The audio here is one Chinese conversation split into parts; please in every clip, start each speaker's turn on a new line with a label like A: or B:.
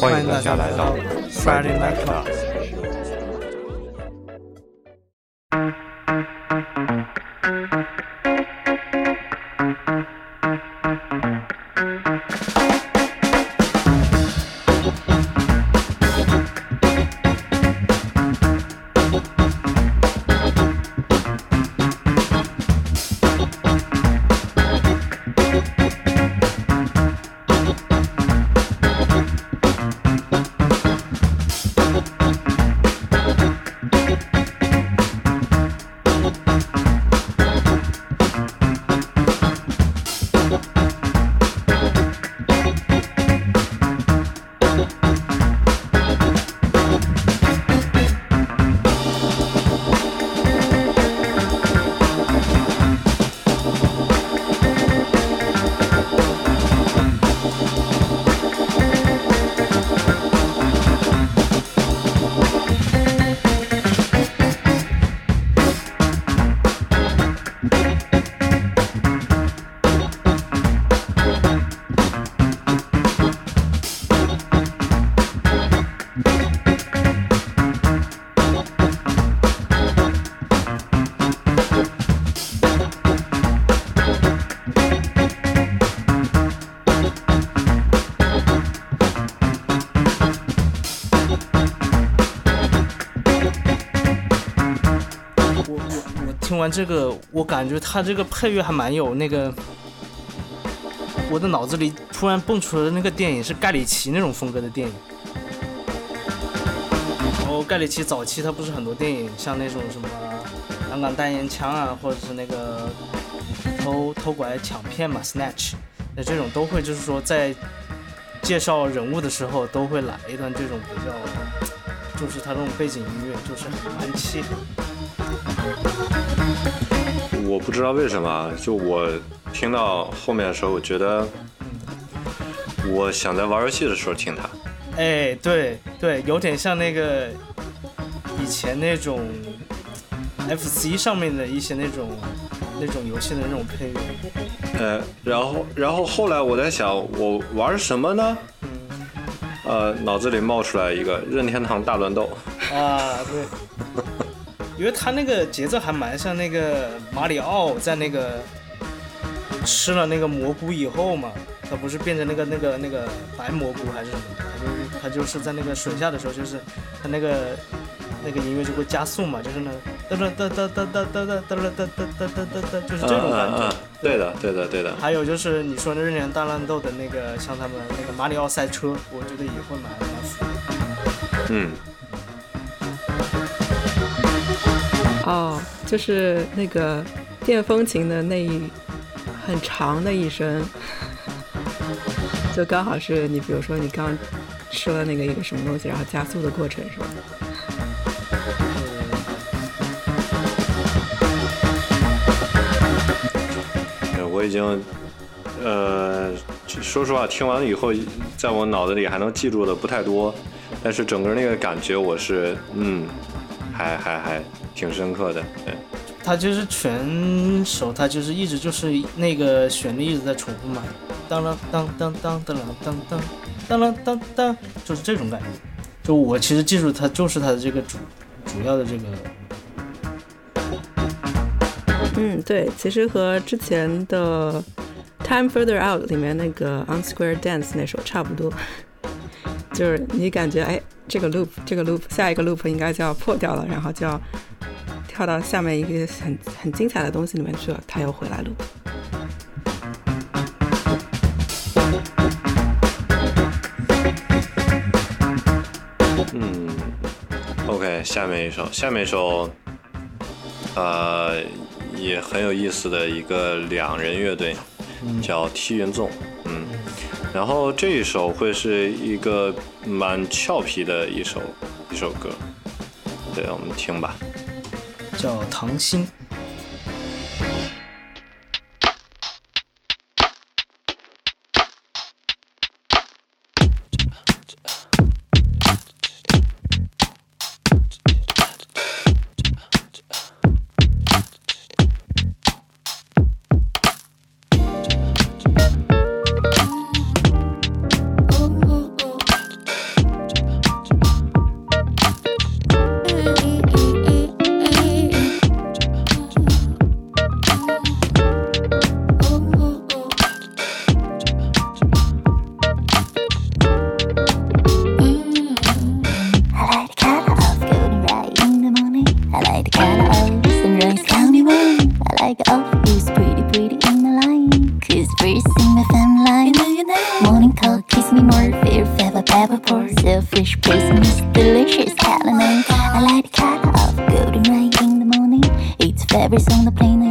A: 欢迎大家来到 Friday Night Class。
B: 完这个，我感觉他这个配乐还蛮有那个，我的脑子里突然蹦出来的那个电影是盖里奇那种风格的电影。然后盖里奇早期他不是很多电影，像那种什么香港单烟枪啊，或者是那个偷偷拐抢骗嘛，snatch，那这种都会就是说在介绍人物的时候都会来一段这种比较，就是他这种背景音乐就是蛮契合。
A: 我不知道为什么，就我听到后面的时候，我觉得我想在玩游戏的时候听它。
B: 哎，对对，有点像那个以前那种 FC 上面的一些那种那种游戏的那种配乐。
A: 呃，然后然后后来我在想，我玩什么呢？
B: 嗯。
A: 呃，脑子里冒出来一个任天堂大乱斗。
B: 啊，对。因为他那个节奏还蛮像那个马里奥在那个吃了那个蘑菇以后嘛，他不是变成那个那个那个白蘑菇还是什么？他就是他就是在那个水下的时候，就是他那个那个音乐就会加速嘛，就是那哒哒哒哒哒哒哒哒哒哒哒哒哒哒，就是这种感觉。
A: 对的，对的，对的。
B: 还有就是你说那任天大乱斗的那个，像他们那个马里奥赛车，我觉得也会蛮蛮符
A: 合。嗯。
C: 哦，就是那个电风琴的那一很长的一声，就刚好是你，比如说你刚吃了那个一个什么东西，然后加速的过程，是吧？
A: 我已经，呃，说实话，听完了以后，在我脑子里还能记住的不太多，但是整个那个感觉，我是，嗯，还还还。挺深刻的，对，
B: 他就是全首，他就是一直就是那个旋律一直在重复嘛，当啷当当当当啷当当当啷当当，就是这种感觉。就我其实记住他就是他的这个主主要的这个。
C: 嗯，对，其实和之前的《Time Further Out》里面那个《On Square Dance》那首差不多，就是你感觉哎，这个 loop 这个 loop 下一个 loop 应该就要破掉了，然后就要。跳到下面一个很很精彩的东西里面去了，他又回来录。
A: 嗯，OK，下面一首，下面一首，呃，也很有意思的一个两人乐队，叫踢云纵，嗯，然后这一首会是一个蛮俏皮的一首一首歌，对，我们听吧。
B: 叫唐心。
D: Delicious, Helen. I like the color of golden rain in the morning. It's fabric on the plane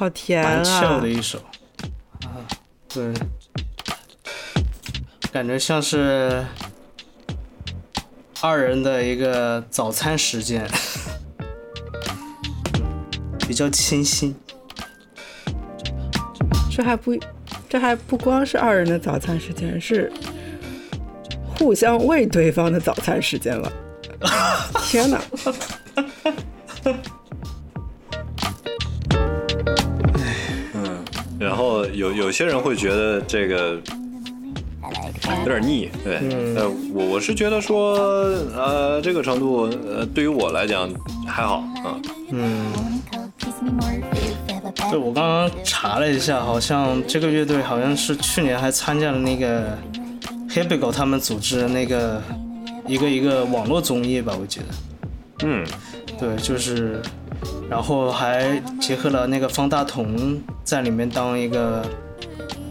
C: 好甜
B: 蛮 chill
C: 啊
B: 的！一首啊，对，感觉像是二人的一个早餐时间，比较清新。
C: 这还不，这还不光是二人的早餐时间，是互相喂对方的早餐时间了。天哪！
A: 然后有有些人会觉得这个有点腻，对，呃，我我是觉得说，呃，这个程度，呃，对于我来讲还好啊，
B: 嗯，对我刚刚查了一下，好像这个乐队好像是去年还参加了那个 h i p i g o 他们组织的那个一个一个网络综艺吧，我记得。
A: 嗯，
B: 对，就是，然后还结合了那个方大同在里面当一个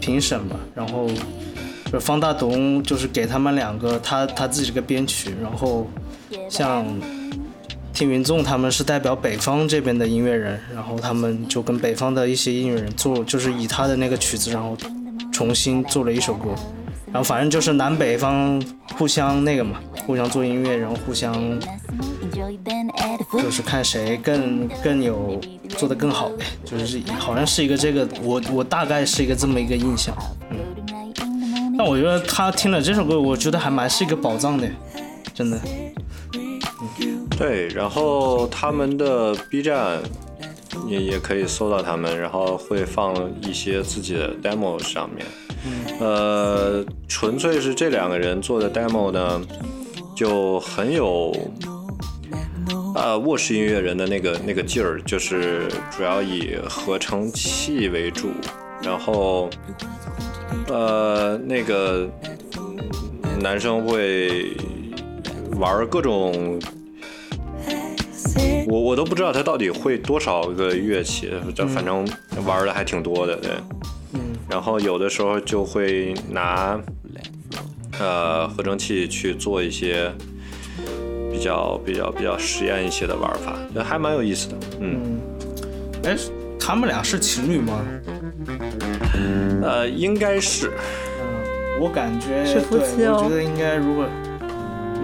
B: 评审吧，然后就是方大同就是给他们两个他他自己这个编曲，然后像听云纵他们是代表北方这边的音乐人，然后他们就跟北方的一些音乐人做，就是以他的那个曲子，然后重新做了一首歌，然后反正就是南北方互相那个嘛，互相做音乐，然后互相就是看谁更更有做的更好呗，就是好像是一个这个，我我大概是一个这么一个印象，嗯。但我觉得他听了这首歌，我觉得还蛮是一个宝藏的，真的。
A: 对，然后他们的 B 站也也可以搜到他们，然后会放一些自己的 demo 上面。呃，纯粹是这两个人做的 demo 呢，就很有呃卧室音乐人的那个那个劲儿，就是主要以合成器为主，然后呃那个男生会玩各种。我我都不知道他到底会多少个乐器，反正玩的还挺多的，对。
B: 嗯
A: 然后有的时候就会拿呃合成器去做一些比较比较比较实验一些的玩法，这还蛮有意思的。嗯，
B: 嗯，哎，他们俩是情侣吗？
A: 呃，应该是
B: 嗯，我感觉
C: 是夫妻
B: 对，
C: 哦
B: 我觉得应该如果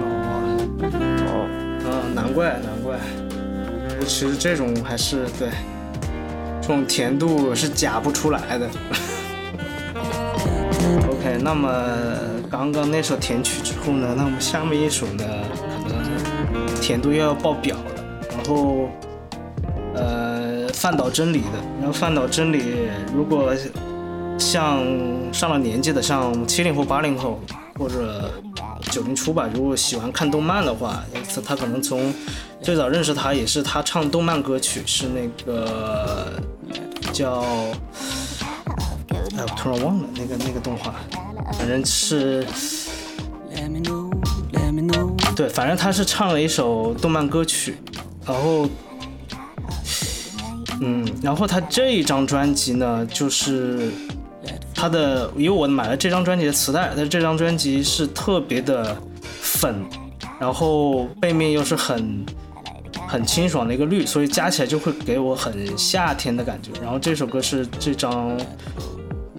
B: 哦，
A: 哦，
B: 嗯，难怪难怪，其实这种还是对，这种甜度是假不出来的。OK，那么刚刚那首甜曲之后呢，那我们下面一首呢，可能甜度又要爆表了。然后，呃，饭岛真理的，然后饭岛真理如果像上了年纪的，像七零后、八零后或者九零初吧，如果喜欢看动漫的话，他他可能从最早认识他也是他唱动漫歌曲，是那个叫。哎，我突然忘了那个那个动画，反正是.对，反正他是唱了一首动漫歌曲，然后，嗯，然后他这一张专辑呢，就是他的，因为我买了这张专辑的磁带，但是这张专辑是特别的粉，然后背面又是很很清爽的一个绿，所以加起来就会给我很夏天的感觉。然后这首歌是这张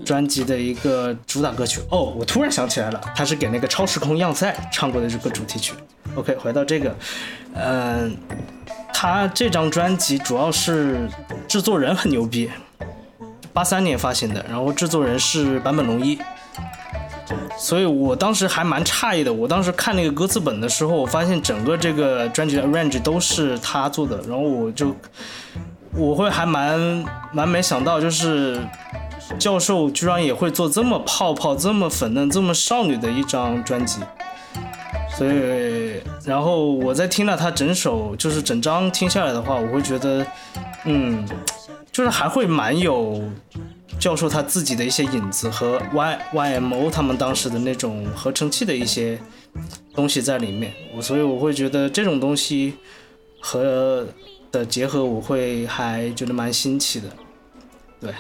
B: 专辑的一个主打歌曲。哦，我突然想起来了，他是给那个超时空要塞唱过的这个主题曲。OK，回到这个，嗯、他这张专辑主要是制作人很牛逼，八三年发行的，然后制作人是坂本龙一。所以我当时还蛮诧异的。我当时看那个歌词本的时候，我发现整个这个专辑的 range 都是他做的，然后我就我会还蛮蛮没想到，就是教授居然也会做这么泡泡、这么粉嫩、这么少女的一张专辑。所以，然后我在听了他整首，就是整张听下来的话，我会觉得，嗯，就是还会蛮有教授他自己的一些影子和 Y YMO 他们当时的那种合成器的一些东西在里面。我所以我会觉得这种东西和的结合，我会还觉得蛮新奇的。对，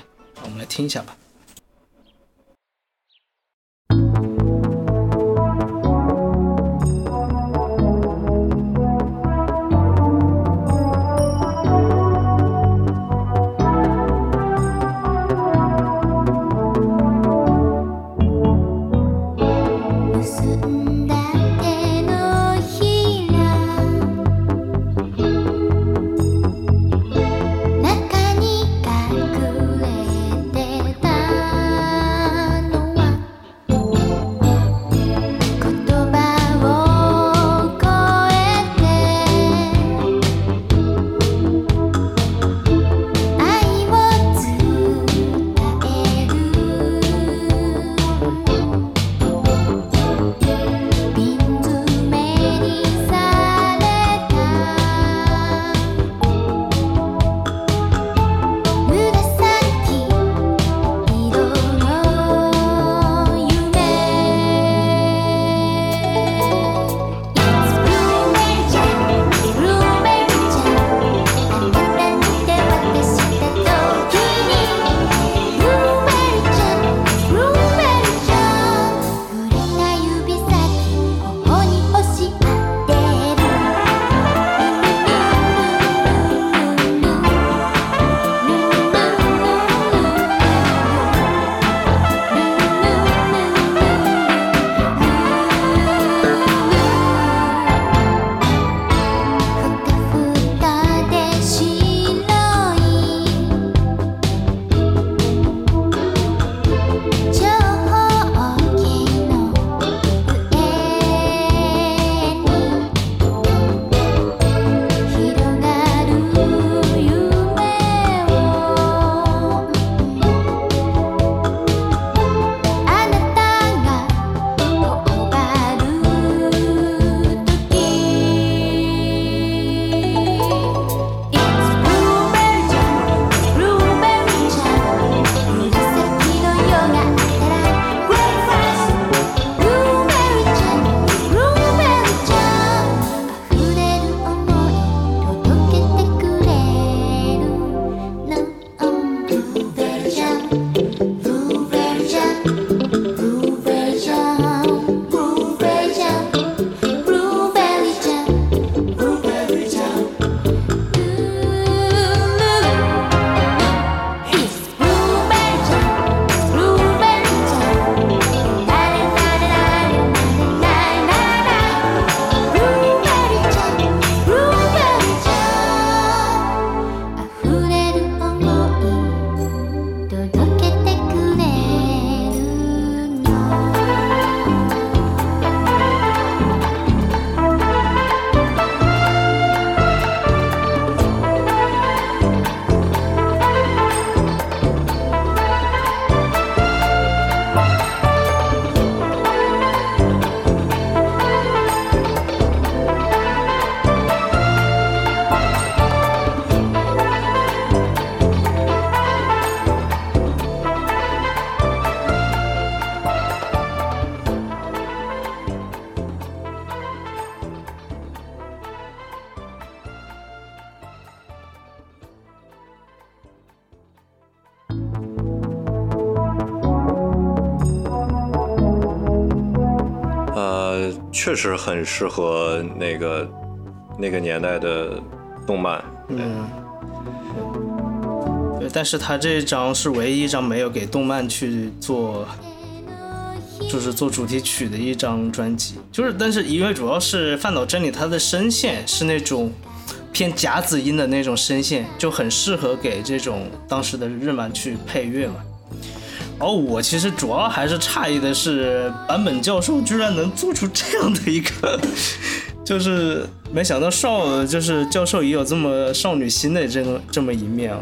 B: 我们来听一下吧。
A: 是很适合那个那个年代的动漫。
B: 嗯，对，但是他这张是唯一一张没有给动漫去做，就是做主题曲的一张专辑。就是，但是因为主要是饭岛真理，他的声线是那种偏夹子音的那种声线，就很适合给这种当时的日漫去配乐嘛。而我其实主要还是诧异的是，坂本教授居然能做出这样的一个。就是没想到少，就是教授也有这么少女心的这么这么一面啊，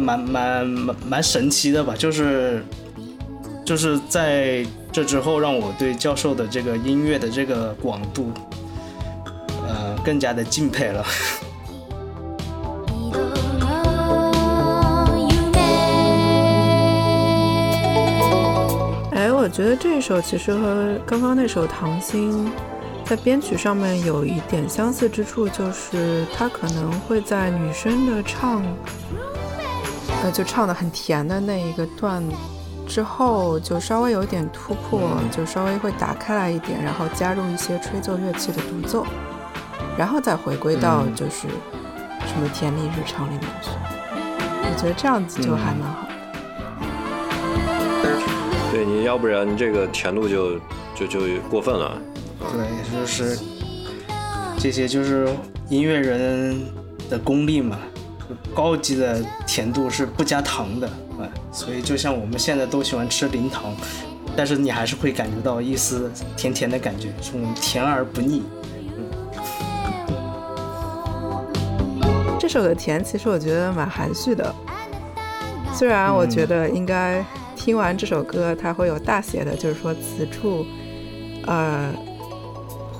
B: 蛮蛮蛮蛮神奇的吧？就是就是在这之后，让我对教授的这个音乐的这个广度，呃，更加的敬佩了。
C: 哎，我觉得这首其实和刚刚那首《糖心》。在编曲上面有一点相似之处，就是它可能会在女生的唱，呃，就唱的很甜的那一个段之后，就稍微有点突破，就稍微会打开来一点，然后加入一些吹奏乐器的独奏，然后再回归到就是什么甜蜜日常里面去。我觉得这样子就还蛮好
A: 的。对你要不然这个甜度就就就过分了。
B: 对，就是这些，就是音乐人的功力嘛。高级的甜度是不加糖的，啊，所以就像我们现在都喜欢吃零糖，但是你还是会感觉到一丝甜甜的感觉，这种甜而不腻。
C: 这首的甜，其实我觉得蛮含蓄的。虽然我觉得应该听完这首歌，它会有大写的，就是说此处，呃。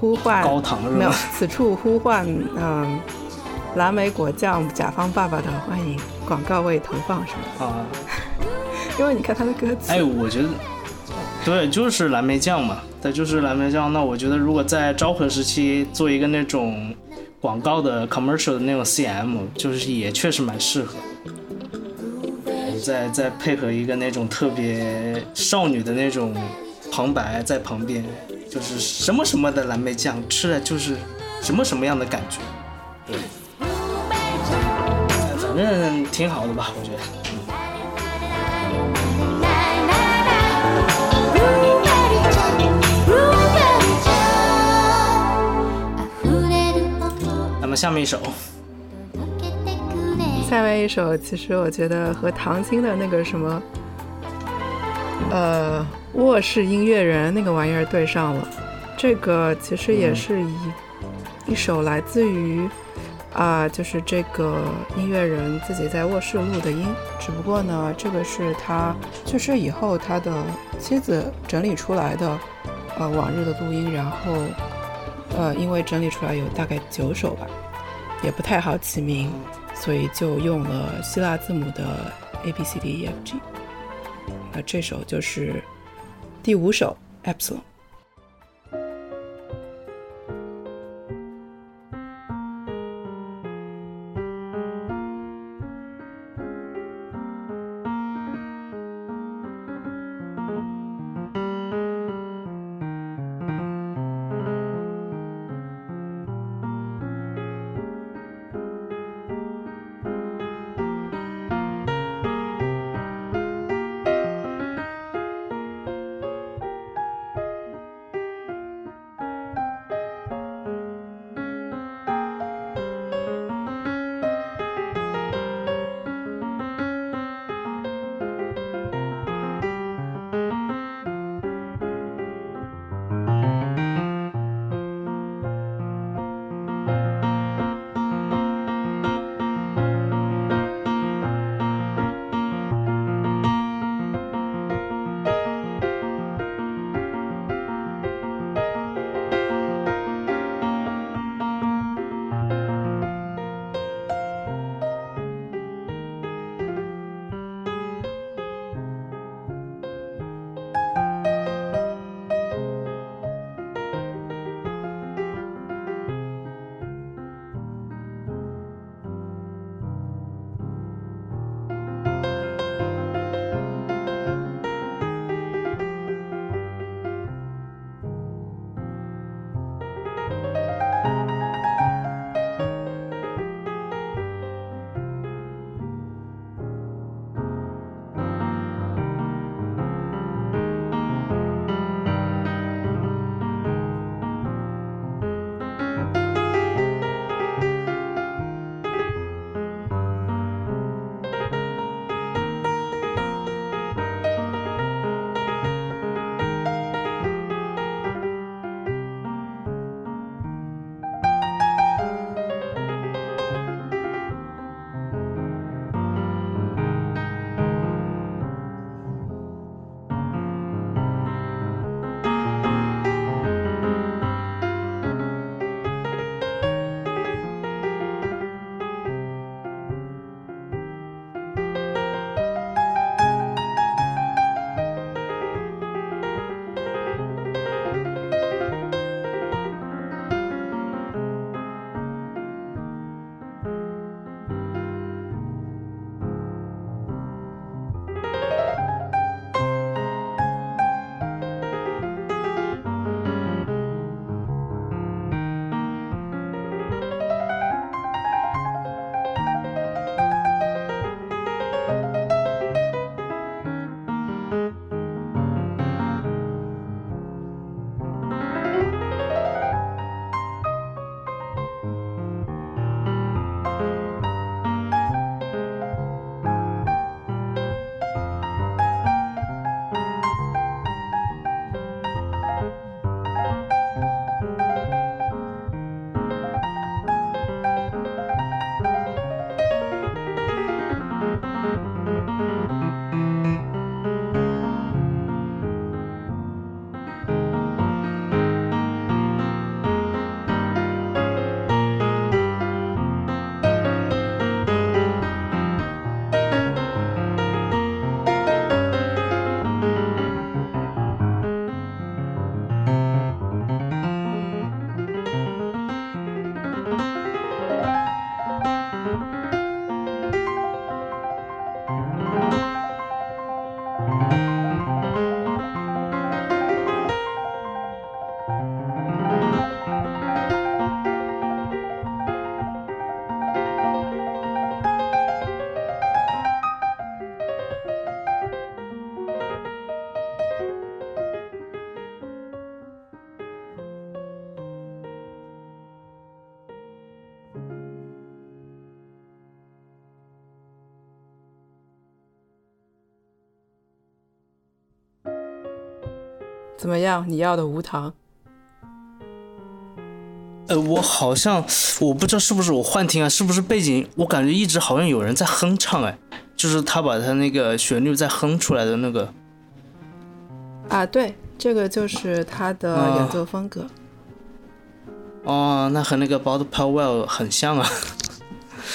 C: 呼唤
B: 高糖
C: 没有，此处呼唤嗯，蓝莓果酱甲方爸爸的欢迎广告位投放什么？
B: 啊，
C: 因为你看他的歌词，
B: 哎，我觉得对，就是蓝莓酱嘛，它，就是蓝莓酱。那我觉得如果在昭和时期做一个那种广告的 commercial 的那种 CM，就是也确实蛮适合。再再配合一个那种特别少女的那种旁白在旁边。就是什么什么的蓝莓酱，吃了就是什么什么样的感觉，对，反正挺好的吧，我觉得。那么下面一首，
C: 下面一首，其实我觉得和唐晶的那个什么，呃。卧室音乐人那个玩意儿对上了，这个其实也是一一首来自于啊，就是这个音乐人自己在卧室录的音。只不过呢，这个是他去世以后他的妻子整理出来的呃往日的录音，然后呃因为整理出来有大概九首吧，也不太好起名，所以就用了希腊字母的 A B C D E F G。那这首就是。第五首，Epsilon。怎么样？你要的无糖？
B: 呃，我好像我不知道是不是我幻听啊，是不是背景？我感觉一直好像有人在哼唱，哎，就是他把他那个旋律再哼出来的那个。
C: 啊，对，这个就是他的
B: 啊
C: 演奏风格。
B: 哦，那和那个 Bud Powell 很像啊，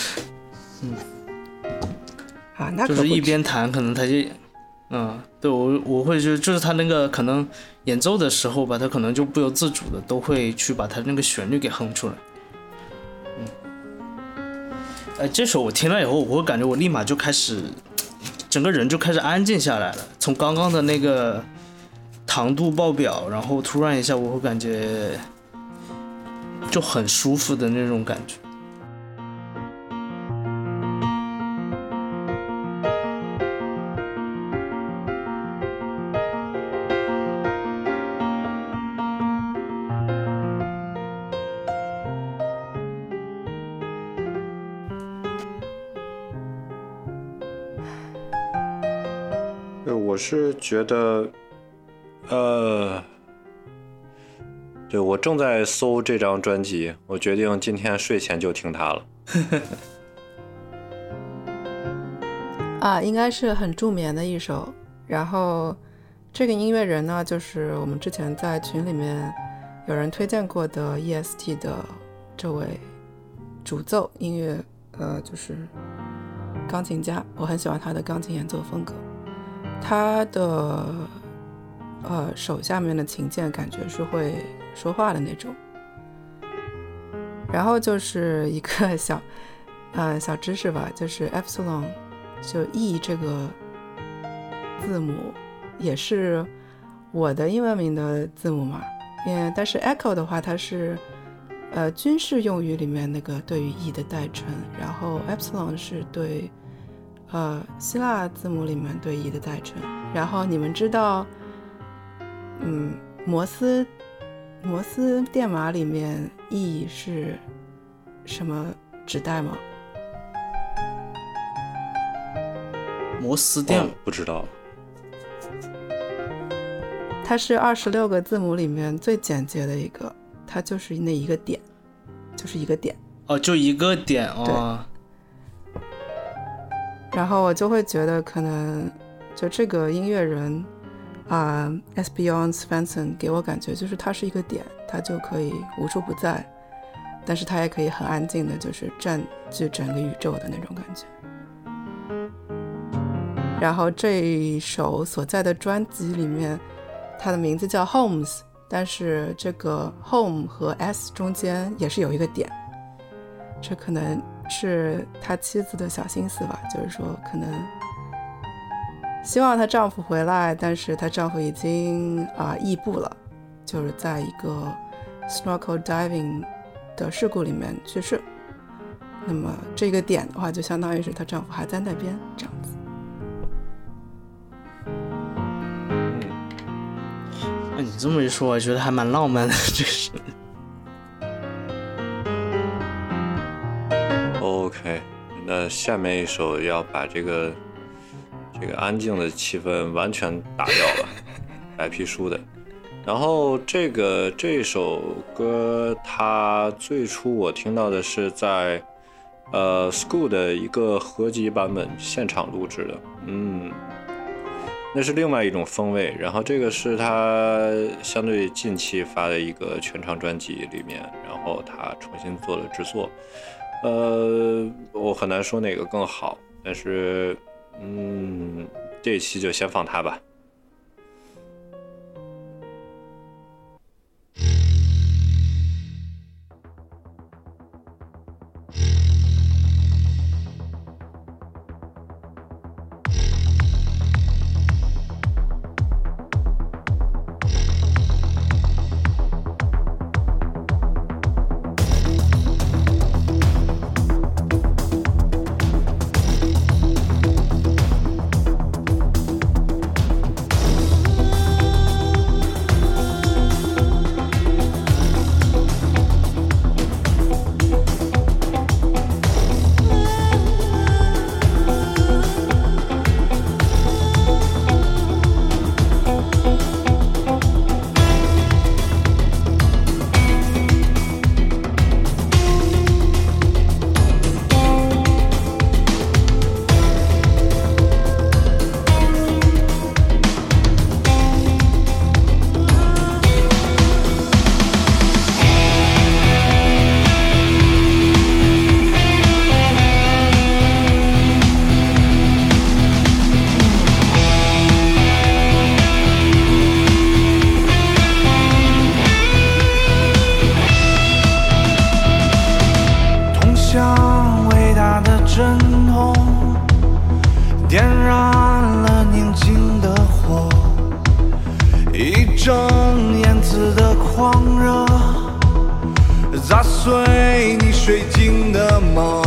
B: 嗯
C: 啊，那
B: 就是一边弹，可能他就，嗯，对我我会就就是他那个可能演奏的时候吧，他可能就不由自主的都会去把他那个旋律给哼出来。嗯，哎，这首我听了以后，我会感觉我立马就开始，整个人就开始安静下来了。从刚刚的那个糖度爆表，然后突然一下，我会感觉就很舒服的那种感觉。
A: 我是觉得，呃，对我正在搜这张专辑，我决定今天睡前就听它了。
C: 啊，应该是很助眠的一首。然后这个音乐人呢，就是我们之前在群里面有人推荐过的 EST 的这位主奏音乐，呃，就是钢琴家，我很喜欢他的钢琴演奏风格。他的呃手下面的琴键感觉是会说话的那种。然后就是一个小 呃小知识吧，就是 epsilon 就 E 这个字母也是我的英文名的字母嘛，嗯，但是 echo 的话，它是呃军事用语里面那个对于 E 的代称，然后 epsilon 是对呃希腊字母里面对 E 的代称，然后你们知道，嗯，摩斯摩斯电码里面 E 是什么指代吗？
B: 摩斯电
A: 哦不知道，
C: 它是二十六个字母里面最简洁的一个，它就是那一个点，就是一个点。
B: 哦，就一个点哦。
C: 然后我就会觉得，可能就这个音乐人啊、s b o n Svensson 给我感觉就是他是一个点，他就可以无处不在，但是他也可以很安静的，就是占据整个宇宙的那种感觉。然后这一首所在的专辑里面，它的名字叫 Homes，但是这个 Home 和 S 中间也是有一个点，这可能是他妻子的小心思吧，就是说可能希望她丈夫回来，但是她丈夫已经啊、异步了，就是在一个 snorkel diving 的事故里面去世。那么这个点的话，就相当于是她丈夫还在那边这样子。
B: 那你这么一说，我觉得还蛮浪漫的，这是。
A: 那下面一首要把这个这个安静的气氛完全打掉了，白皮书的。然后这个这首歌，它最初我听到的是在呃 School 的一个合集版本现场录制的，嗯，那是另外一种风味。然后这个是他相对近期发的一个全长专辑里面，然后他重新做了制作。呃，我很难说哪个更好，但是，嗯，这一期就先放它吧。
E: 砸碎你水晶的梦。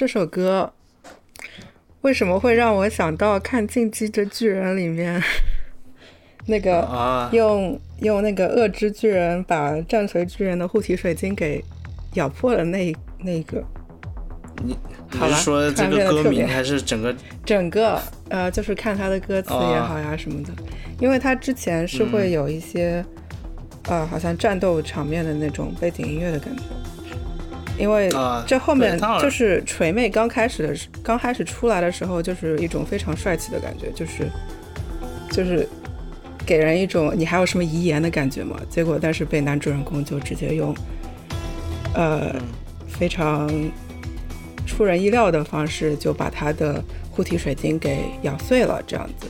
E: 这
C: 首歌为什么会让我想到看《进击的巨人》里面 那个
B: 啊，
C: 用用那个恶之巨人把战锤巨人的护体水晶给咬破了那那个
B: 你是说这个歌名还是整个？
C: 整个呃，就是看他的歌词也好呀什么的，因为他之前是会有一些、呃，好像战斗场面的那种背景音乐的感觉。因为
B: 啊
C: 这后面就是锤妹刚开始的时，刚开始出来的时候，就是一种非常帅气的感觉，就是就是给人一种你还有什么遗言的感觉嘛。结果但是被男主人公就直接用呃、
B: 嗯
C: 非常出人意料的方式，就把他的护体水晶给咬碎了，这样子。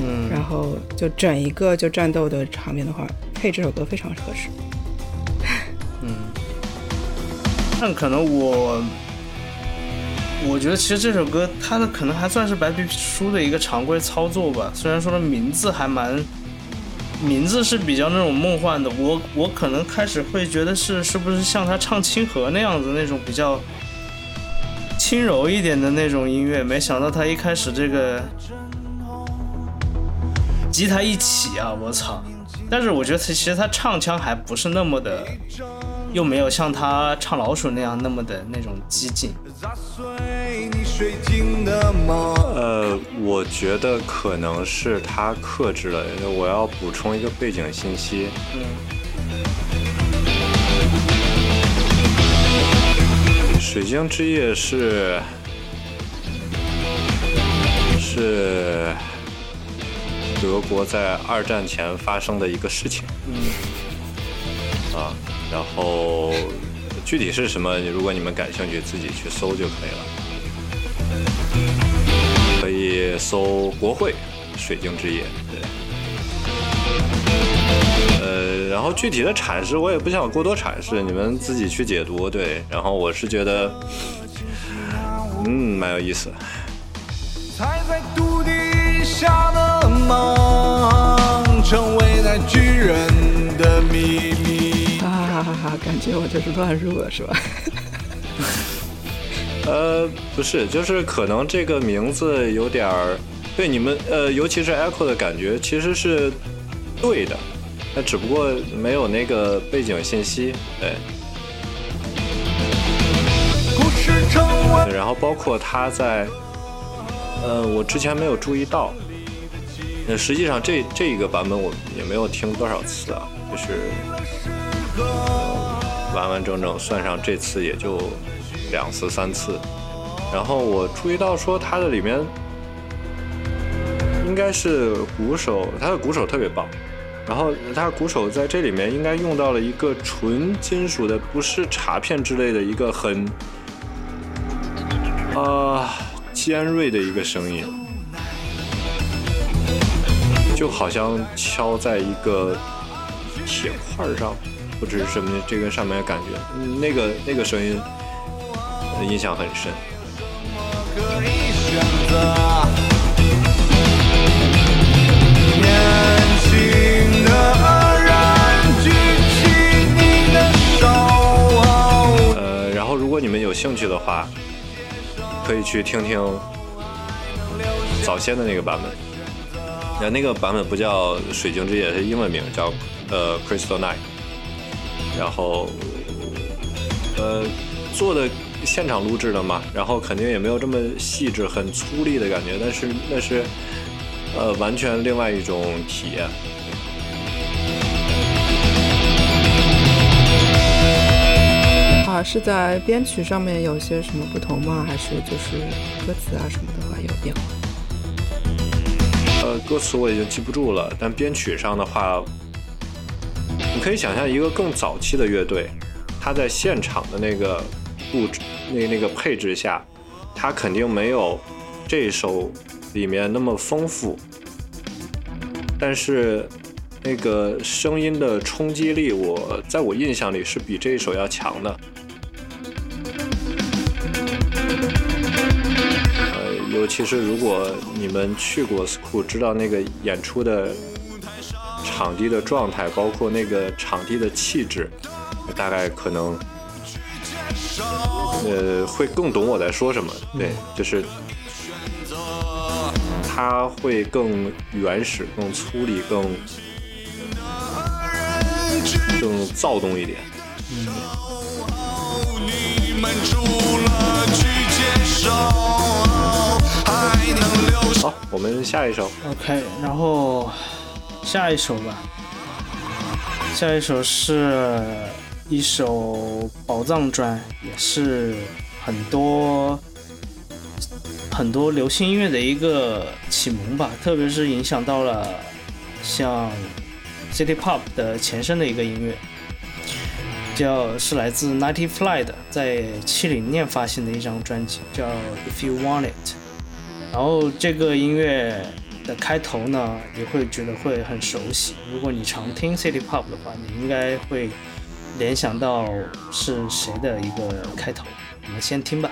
B: 嗯，
C: 然后就整一个就战斗的场面的话，配这首歌非常合适。
B: 但可能我，我觉得其实这首歌它的可能还算是白皮书的一个常规操作吧。虽然说的名字还蛮，名字是比较那种梦幻的，我我可能开始会觉得是是不是像他唱《清河》那样子那种比较轻柔一点的那种音乐，没想到他一开始这个吉他一起啊，我操！但是我觉得他其实他唱腔还不是那么的。又没有像他唱老鼠那样那么的那种激进。
A: 呃，我觉得可能是他克制了。我要补充一个背景信息，
B: 嗯，
A: 水晶之夜是是德国在二战前发生的一个事情。嗯啊，然后具体是什么，如果你们感兴趣，自己去搜就可以了。可以搜国会水晶之夜，对。呃，然后具体的阐释我也不想过多阐释，你们自己去解读。对，然后我是觉得，嗯，蛮有意思。
E: 踩在土地下的梦，成为那巨人的秘密。
C: 哈哈哈哈！感觉我就是乱入了，是吧？
A: 呃，不是，就是可能这个名字有点儿对你们，呃，尤其是 Echo 的感觉，其实是对的，那只不过没有那个背景信息，对。然后包括他在，呃，我之前没有注意到，那，实际上这这一个版本我也没有听多少次啊，就是、呃完完整整算上这次也就两次三次。然后我注意到说它的里面应该是鼓手，他的鼓手特别棒。然后他鼓手在这里面应该用到了一个纯金属的，不是镲片之类的一个很啊、尖锐的一个声音，就好像敲在一个铁块上，或者是什么这个上面的感觉，嗯那个那个声音、呃印象很深。
E: 可以选择。年轻的人，举起你的手。
A: 呃，然后如果你们有兴趣的话，可以去听听早先的那个版本。那那个版本不叫《水晶之夜》，是英文名叫呃《Crystal Night》。然后呃做的现场录制的嘛，然后肯定也没有这么细致、很粗粝的感觉，但是那是呃完全另外一种体验。
C: 啊，是在编曲上面有些什么不同吗？还是就是歌词啊什么的话有变化？
A: 呃，歌词我已经记不住了，但编曲上的话，你可以想象一个更早期的乐队，他在现场的那个布置、那那个配置下，他肯定没有这首里面那么丰富，但是那个声音的冲击力我，在我印象里是比这一首要强的。呃，尤其是如果你们去过 school，知道那个演出的场地的状态，包括那个场地的气质，大概可能呃会更懂我在说什么。对，就是它会更原始、更粗粝、更更躁动一点。好，我们下一首。
B: OK，然后下一首吧，下一首是一首宝藏专，也是很多很多流行音乐的一个启蒙吧，特别是影响到了像 City Pop 的前身的一个音乐，叫是来自 Ninety Fly 的，在七零年发行的一张专辑，叫 If You Want It。然后这个音乐的开头呢，你会觉得会很熟悉。如果你常听 City Pop 的话，你应该会联想到是谁的一个开头。我们先听吧。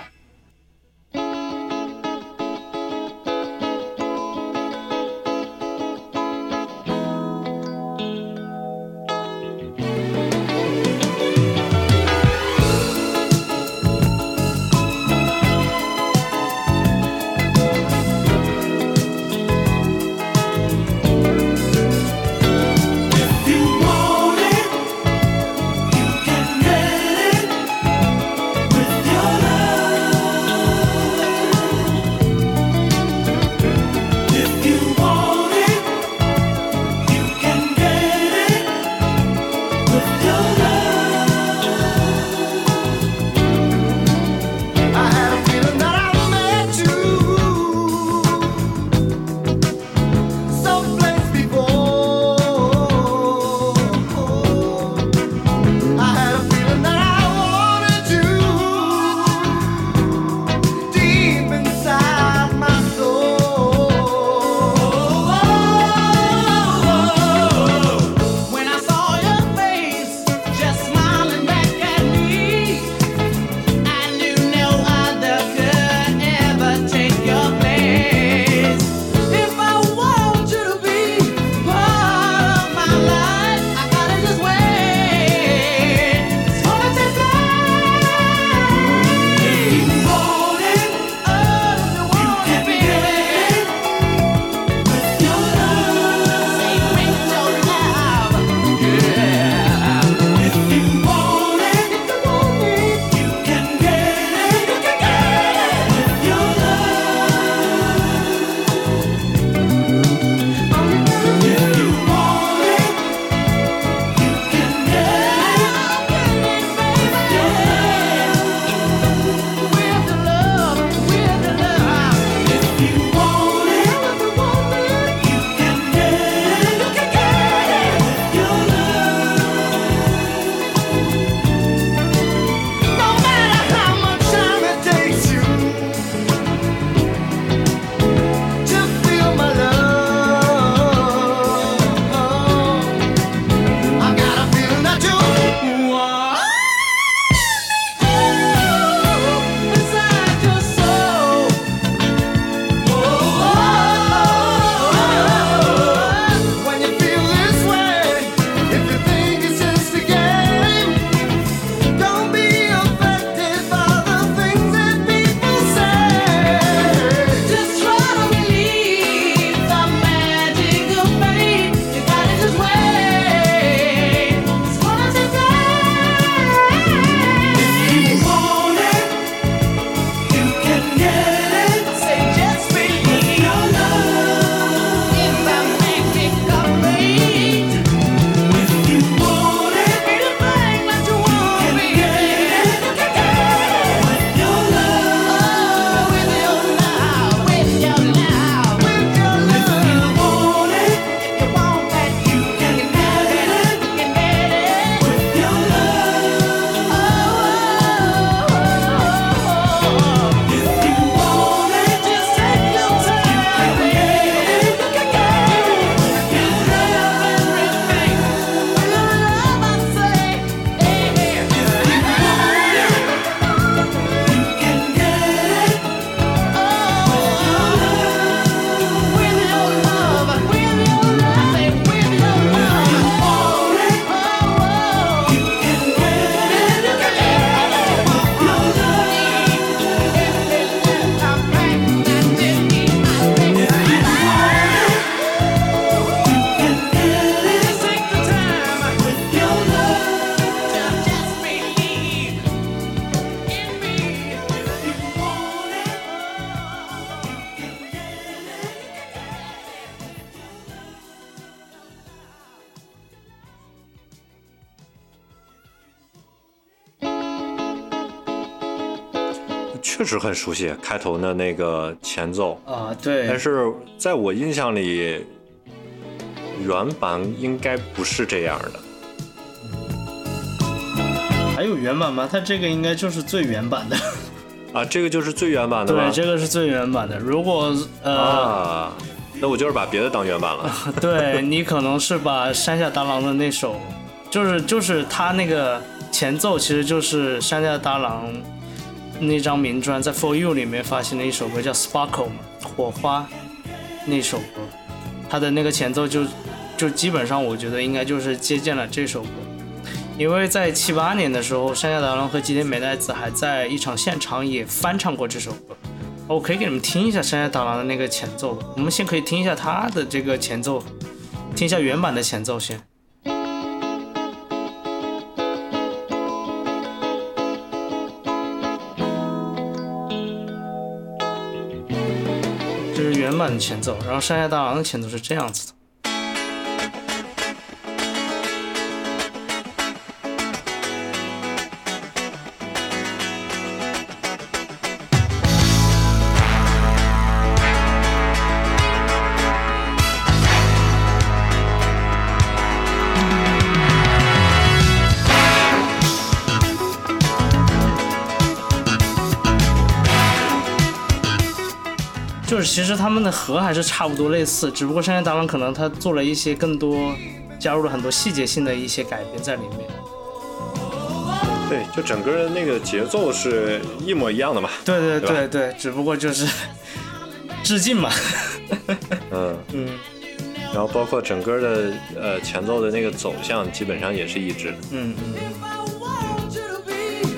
A: 确实很熟悉，开头的那个前奏，
B: 啊，对，
A: 但是在我印象里，原版应该不是这样的。
B: 还有原版吗？它这个应该就是最原版的。
A: 啊，这个就是最原版的
B: 对，这个是最原版的。如果呃，
A: 啊，那我就是把别的当原版了。
B: 对你可能是把山下达郎的那首，就是就是他那个前奏，其实就是山下达郎那张名专在 For You 里面发行的一首歌叫 Sparkle，火花那首歌，它的那个前奏就就基本上我觉得应该就是借鉴了这首歌。因为在七八年的时候，山下达郎和吉田美奈子还在一场现场也翻唱过这首歌。我可以给你们听一下山下达郎的那个前奏，我们先可以听一下他的这个前奏，听一下原版的前奏先。慢的前奏，然后山下大郎的前奏是这样子的。其实他们的和还是差不多类似，只不过山下达郎可能他做了一些更多，加入了很多细节性的一些改变在里面。
A: 对，就整个的那个节奏是一模一样的嘛。
B: 对对
A: 对
B: 对对，只不过就是致敬嘛。
A: 嗯，
B: 嗯
A: 然后包括整个的呃前奏的那个走向，基本上也是一致的。
B: 嗯嗯。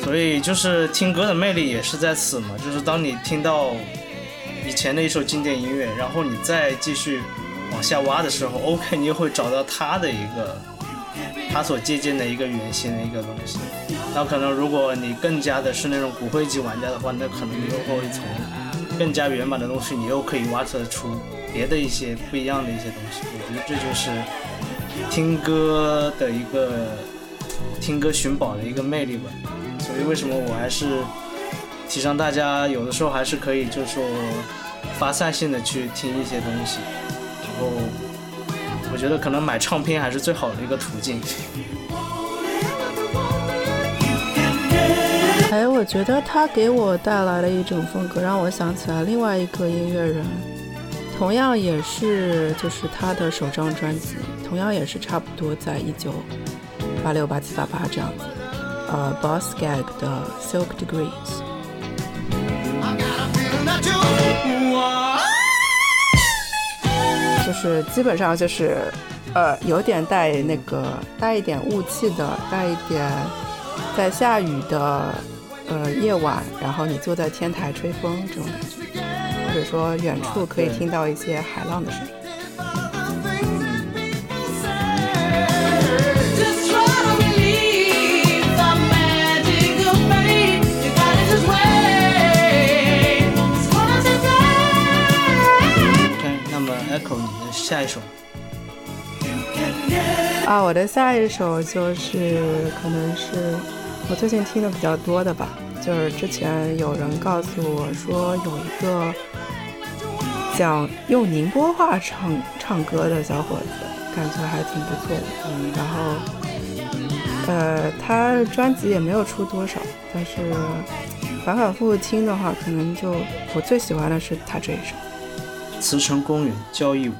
B: 所以就是听歌的魅力也是在此嘛，就是当你听到以前的一首经典音乐，然后你再继续往下挖的时候，OK，你又会找到它的一个它所借鉴的一个原型的一个东西。那可能如果你更加的是那种骨灰级玩家的话，那可能你又会从更加原版的东西，你又可以挖测出别的一些不一样的一些东西。我觉得这就是听歌的一个听歌寻宝的一个魅力吧。所以为什么我还是提倡大家有的时候还是可以就是说发散性的去听一些东西，然后我觉得可能买唱片还是最好的一个途径。
C: 哎，我觉得他给我带来了一种风格，让我想起来另外一个音乐人，同样也是就是他的首张专辑，同样也是差不多在一九八六八七八八这样子，呃，Boss Gag 的 Silk Degrees。就是基本上就是，呃，有点带那个带一点雾气的，带一点在下雨的呃夜晚，然后你坐在天台吹风这种感觉，或者说远处可以听到一些海浪的声音。
B: 下一首，
C: 啊，我的下一首就是可能是我最近听的比较多的吧，就是之前有人告诉我说有一个讲用宁波话唱唱歌的小伙子，感觉还挺不错的。嗯，然后呃，他专辑也没有出多少，但是反反复复听的话，可能就我最喜欢的是他这一首。
B: 慈城公园交谊舞。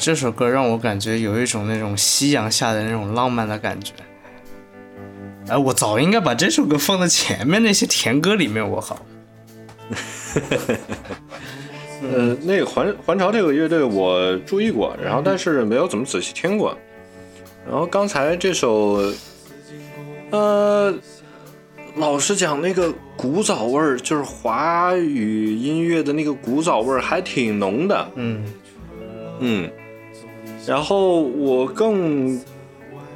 B: 这首歌让我感觉有一种那种夕阳下的那种浪漫的感觉。哎，我早应该把这首歌放在前面那些甜歌里面，我靠。
A: 呃，那个环环潮这个乐队我注意过，然后但是没有怎么仔细听过。然后刚才这首，呃，老实讲，那个古早味儿，就是华语音乐的那个古早味儿还挺浓的。
B: 嗯
A: 嗯，然后我更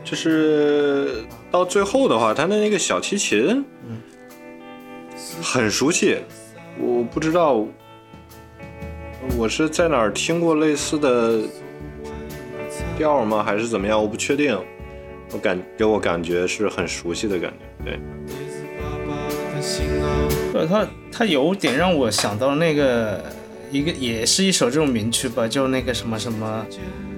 A: 就是到最后的话，他的那个小提琴，很熟悉，我不知道我是在哪儿听过类似的调吗，还是怎么样？我不确定。我感给我感觉是很熟悉的感觉，对，
B: 对，它它有点让我想到那个一个，也是一首这种名曲吧，就那个什么什么，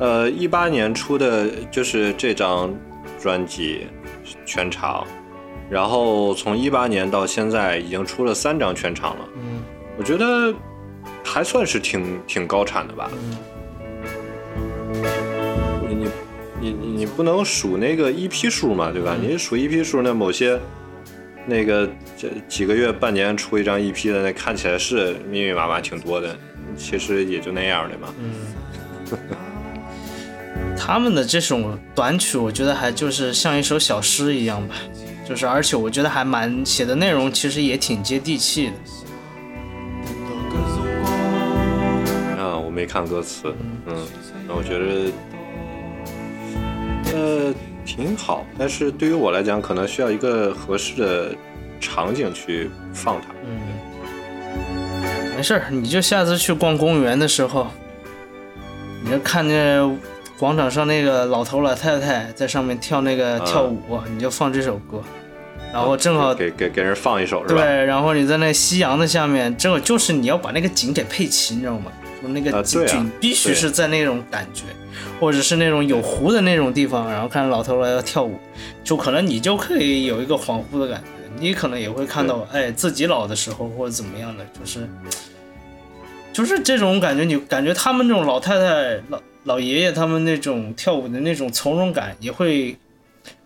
A: 呃，一八年出的就是这张专辑全场，然后从一八年到现在已经出了三张全场了，
B: 嗯
A: 我觉得还算是挺挺高产的吧。
B: 嗯
A: 你你你你你不能数那个 EP 数嘛，对吧？你数 EP 数，那某些那个这几个月、半年出一张 EP 的，那看起来是密密麻麻挺多的，其实也就那样的嘛。
B: 他们的这种短曲，我觉得还就是像一首小诗一样吧，就是而且我觉得还蛮写的内容其实也挺接地气的。
A: 啊，我没看歌词，嗯，那我觉得呃挺好，但是对于我来讲，可能需要一个合适的场景去放它。
B: 嗯没事儿，你就下次去逛公园的时候，你就看见广场上那个老头老太太在上面跳那个跳舞，你就放这首歌，然后正好
A: 给给给人放一首是吧？
B: 对，然后你在那夕阳的下面，正好就是你要把那个景给配齐，你知道吗？就那个
A: 景啊
B: 景必须是在那种感觉，或者是那种有湖的那种地方，然后看老头老太太跳舞，就可能你就可以有一个恍惚的感觉，你可能也会看到，哎，自己老的时候或者怎么样的，就是就是这种感觉，你感觉他们那种老太太、老老爷爷他们那种跳舞的那种从容感，也会，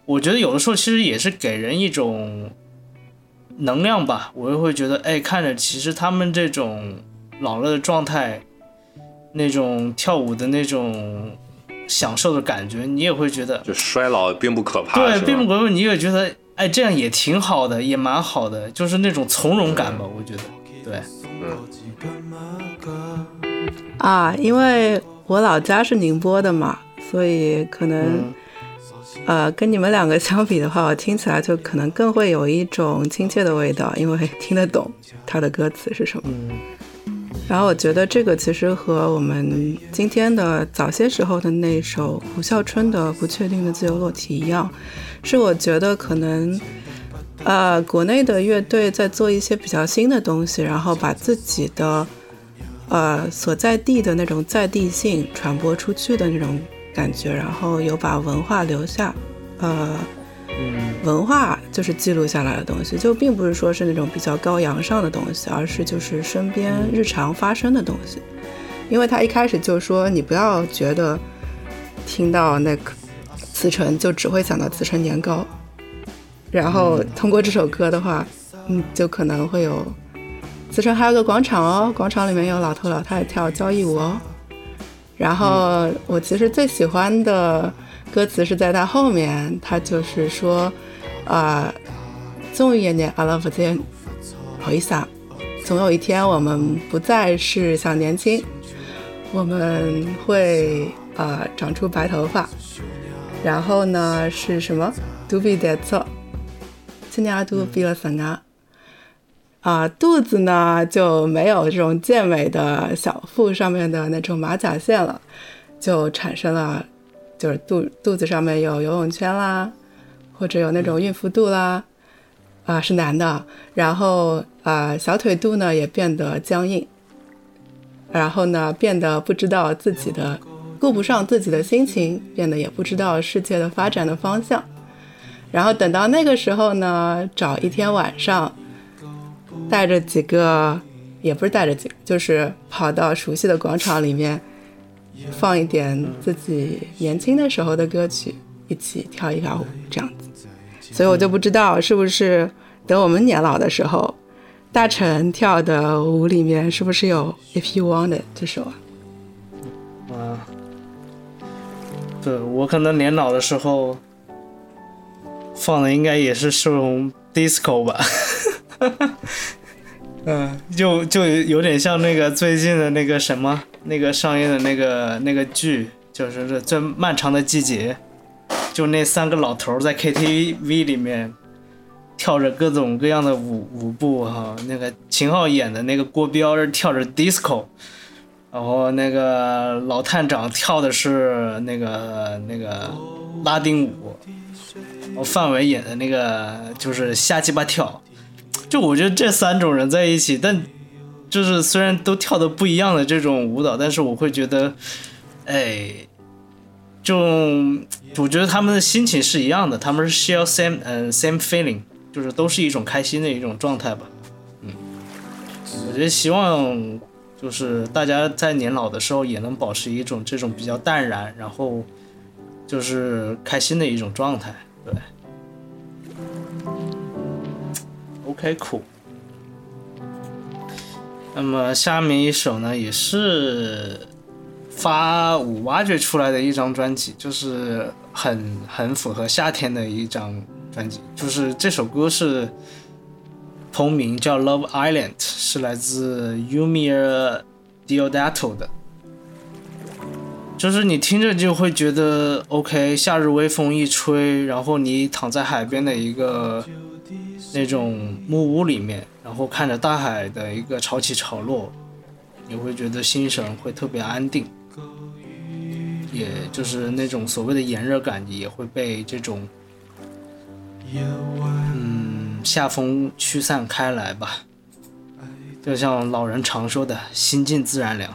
B: 我觉得有的时候其实也是给人一种能量吧。我也会觉得，哎，看着其实他们这种老了的状态，那种跳舞的那种享受的感觉，你也会觉得，
A: 就衰老并不可怕，
B: 对，并不可怕，你也觉得，哎，这样也挺好的，也蛮好的，就是那种从容感吧，我觉得，对。
C: 啊，因为我老家是宁波的嘛，所以可能、
B: 嗯
C: 呃跟你们两个相比的话，我听起来就可能更会有一种亲切的味道，因为听得懂他的歌词是什么。然后我觉得这个其实和我们今天的早些时候的那首胡笑春的《不确定的自由落体》一样，是我觉得可能呃国内的乐队在做一些比较新的东西，然后把自己的呃所在地的那种在地性传播出去的那种感觉，然后有把文化留下，呃。文化就是记录下来的东西，就并不是说是那种比较高扬上的东西，而是就是身边日常发生的东西。因为他一开始就说，你不要觉得听到那个慈城就只会想到慈城年糕，然后通过这首歌的话，嗯，就可能会有慈城还有个广场哦，广场里面有老头老太太跳交谊舞哦。然后我其实最喜欢的歌词是在它后面，它就是说，啊、终有一日阿拉不再好意思啊，总有一天我们不再是小年轻，我们会呃长出白头发，然后呢是什么？肚皮得错，今年肚比了神啊。啊，肚子呢就没有这种健美的小腹上面的那种马甲线了，就产生了，就是肚肚子上面有游泳圈啦，或者有那种孕妇肚啦，啊、是男的，然后啊、小腿肚呢也变得僵硬，然后呢变得不知道自己的顾不上自己的心情，变得也不知道世界的发展的方向。然后等到那个时候呢，找一天晚上，带着几个，也不是带着几个，就是跑到熟悉的广场里面，放一点自己年轻的时候的歌曲，一起跳一跳舞，这样子。所以我就不知道是不是等我们年老的时候，大成跳的舞里面是不是有《If You Want It》这首啊？
B: 啊，对我可能年老的时候放的应该也是这种 disco 吧。哈 哈嗯，就就有点像那个最近的那个什么，那个上映的那个那个剧，就是这最漫长的季节，就那三个老头在 KTV 里面跳着各种各样的舞舞步哈、那个秦昊演的那个郭彪是跳着 disco，然后那个老探长跳的是那个那个拉丁舞，然后范伟演的那个就是瞎鸡巴跳。就我觉得这三种人在一起，但就是虽然都跳的不一样的这种舞蹈，但是我会觉得，哎，就我觉得他们的心情是一样的，他们是 share same 嗯、same feeling，就是都是一种开心的一种状态吧。嗯，我觉得希望就是大家在年老的时候也能保持一种这种比较淡然，然后就是开心的一种状态。对。OK，酷。那么下面一首呢，也是发五挖掘出来的一张专辑，就是很很符合夏天的一张专辑。就是这首歌是同名叫《Love Island》，是来自 Umir Deodato 的。就是你听着就会觉得 OK，夏日微风一吹，然后你躺在海边的一个那种木屋里面，然后看着大海的一个潮起潮落，你会觉得心神会特别安定，也就是那种所谓的炎热感也会被这种嗯夏风驱散开来吧。就像老人常说的“心静自然凉”。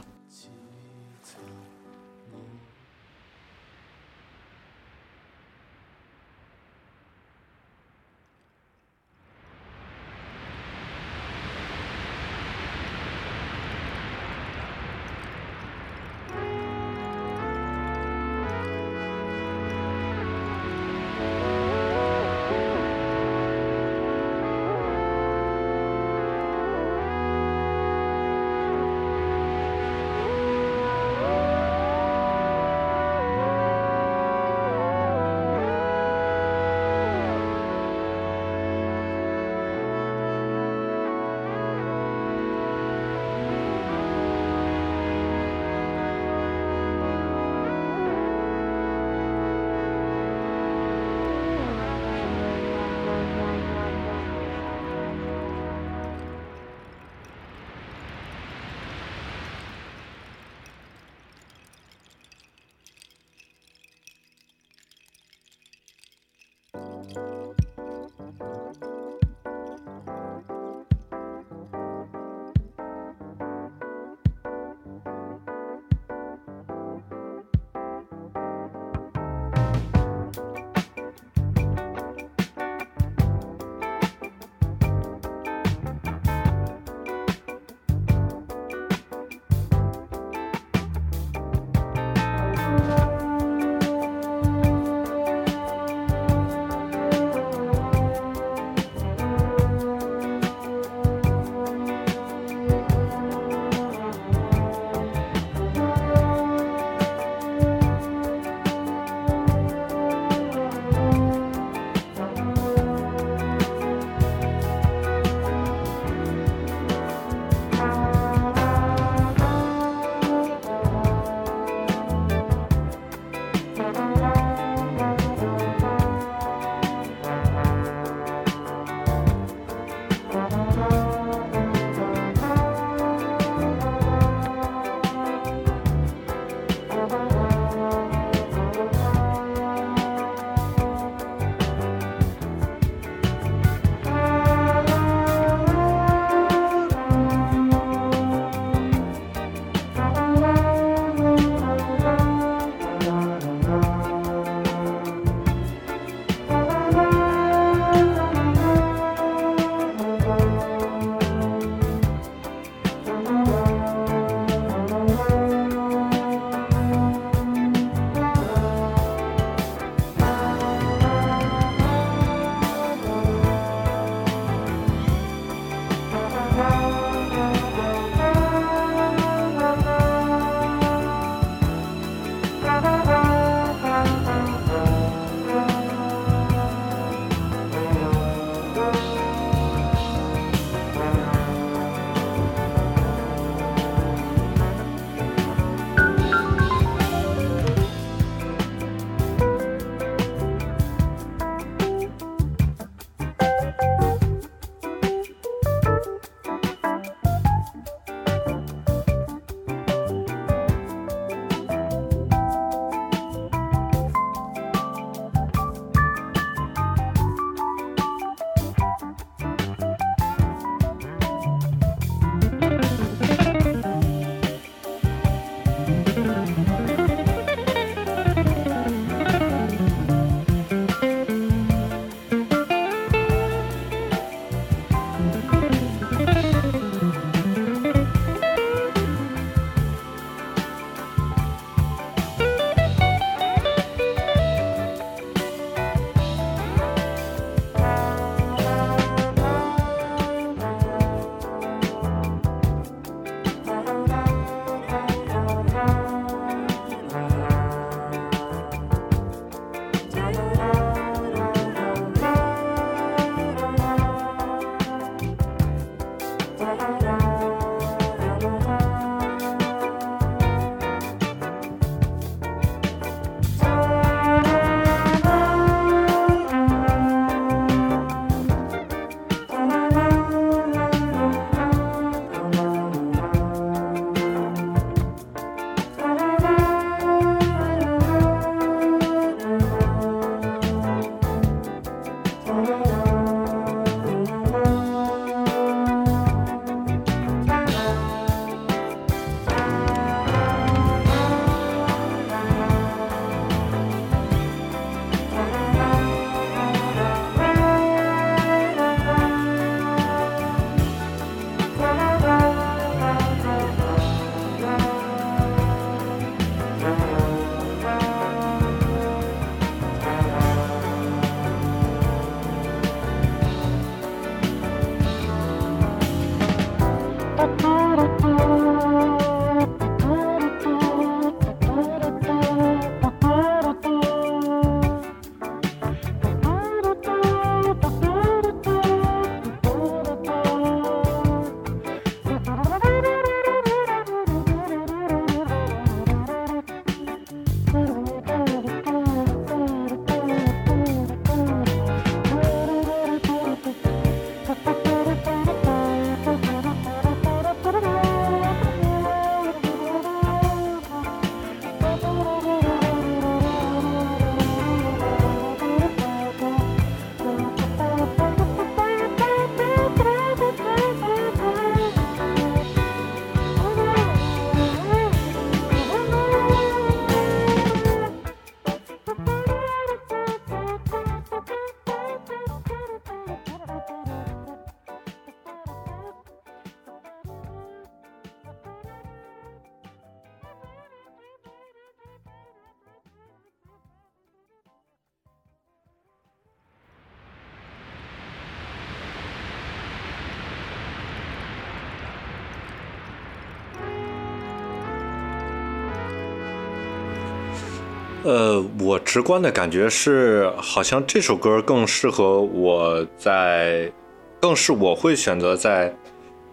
A: 呃，我直观的感觉是，好像这首歌更适合我在，更是我会选择在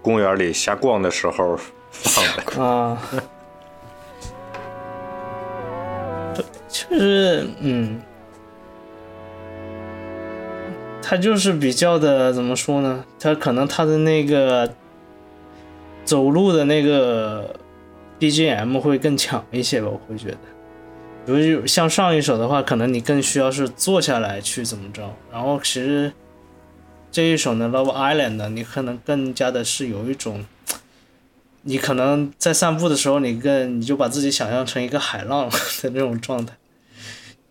A: 公园里瞎逛的时候放的。
B: 啊，就是嗯，他就是比较的怎么说呢？他可能他的那个走路的那个 BGM 会更强一些吧，我会觉得。比如像上一首的话，可能你更需要是坐下来去怎么着，然后其实这一首呢，《Love Island》呢，你可能更加的是有一种。你可能在散步的时候，你更你就把自己想象成一个海浪的那种状态，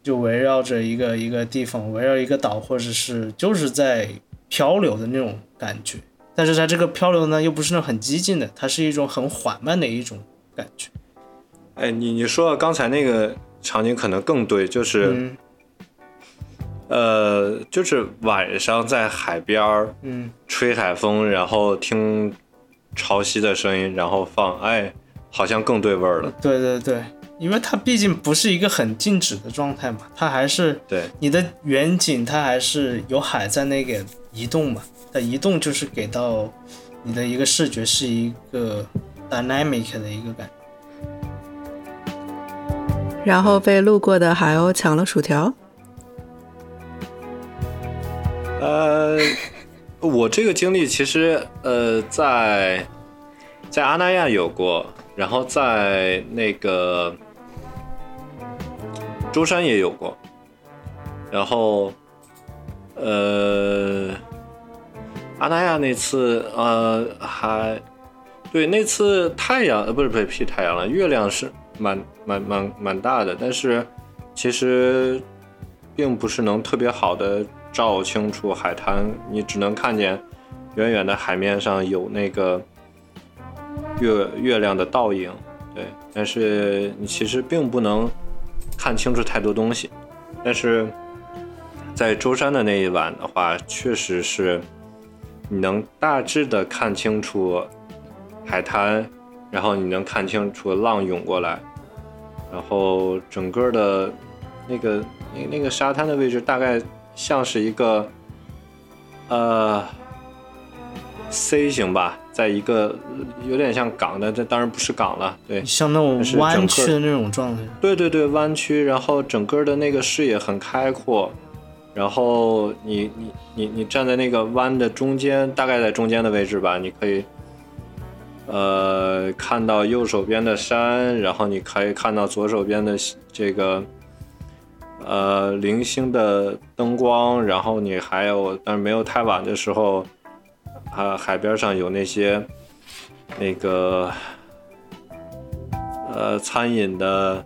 B: 就围绕着一个一个地方，围绕一个岛，或者是就是在漂流的那种感觉。但是它这个漂流呢，又不是那种很激进的，它是一种很缓慢的一种感觉。
A: 哎，你你说刚才那个场景可能更对，就是、
B: 嗯
A: 呃，就是晚上在海边儿
B: 嗯，
A: 吹海风，然后听潮汐的声音，然后放，哎，好像更对味儿了。
B: 对对对，因为它毕竟不是一个很静止的状态嘛，它还是
A: 对，
B: 你的远景，它还是有海在那个移动嘛。它移动就是给到你的一个视觉是一个 dynamic 的一个感觉。
C: 然后被路过的海鸥抢了薯条。
A: 呃，我这个经历其实呃，在在阿那亚有过，然后在那个舟山也有过，然后呃，阿那亚那次呃还对那次太阳呃不是不是屁太阳了，月亮是蛮蛮蛮蛮大的，但是其实并不是能特别好的照清楚海滩，你只能看见远远的海面上有那个月月亮的倒影，对，但是你其实并不能看清楚太多东西。但是在舟山的那一晚的话，确实是你能大致的看清楚海滩，然后你能看清楚浪涌过来，然后整个的那个那那个沙滩的位置大概像是一个呃 C 型吧，在一个有点像港的，这当然不是港了，对，
B: 像那种弯曲的那种状态。
A: 对对对，弯曲，然后整个的那个视野很开阔，然后你你你你站在那个弯的中间，大概在中间的位置吧，你可以呃看到右手边的山，然后你可以看到左手边的这个呃零星的灯光，然后你还有，但是没有太晚的时候，啊海边上有那些那个呃餐饮的。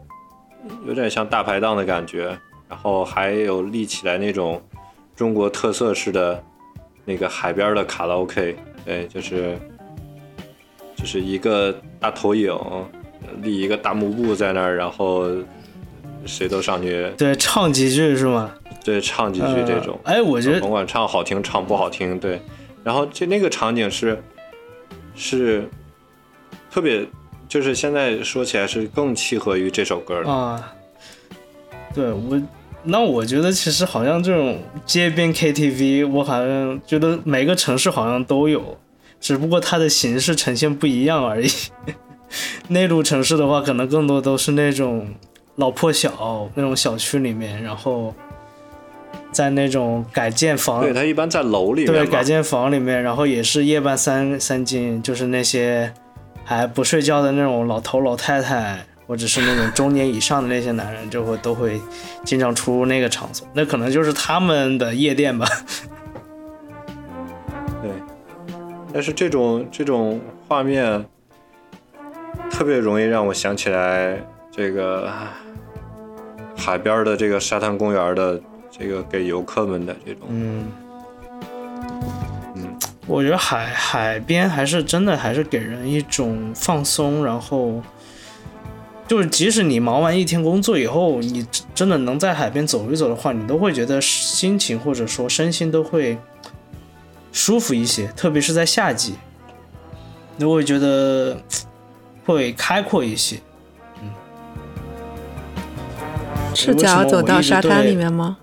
A: 有点像大排档的感觉，然后还有立起来那种中国特色式的那个海边的卡拉 OK，对，就是就是一个大投影，立一个大幕布在那儿，然后谁都上去
B: 对，唱几句是吗？
A: 对唱几句这种，
B: 呃哎，我觉得
A: 甭管唱好听唱不好听，对，然后这那个场景是是特别，就是现在说起来是更契合于这首歌的，
B: 啊，对我，那我觉得其实好像这种街边 KTV，我好像觉得每个城市好像都有，只不过它的形式呈现不一样而已。内陆城市的话，可能更多都是那种老破小那种小区里面，然后在那种改建房，
A: 对，它一般在楼里面，
B: 对改建房里面，然后也是夜半三三更，就是那些还不睡觉的那种老头老太太，或者是那种中年以上的那些男人，就会都会经常出入那个场所，那可能就是他们的夜店吧。
A: 对，但是这种这种画面特别容易让我想起来这个海边的这个沙滩公园的这个给游客们的这种，
B: 嗯。
A: 嗯，
B: 我觉得海海边还是真的还是给人一种放松，然后就是即使你忙完一天工作以后，你真真的能在海边走一走的话，你都会觉得心情或者说身心都会舒服一些，特别是在夏季，那会觉得会开阔一些。
C: 嗯赤脚走到沙滩里面吗？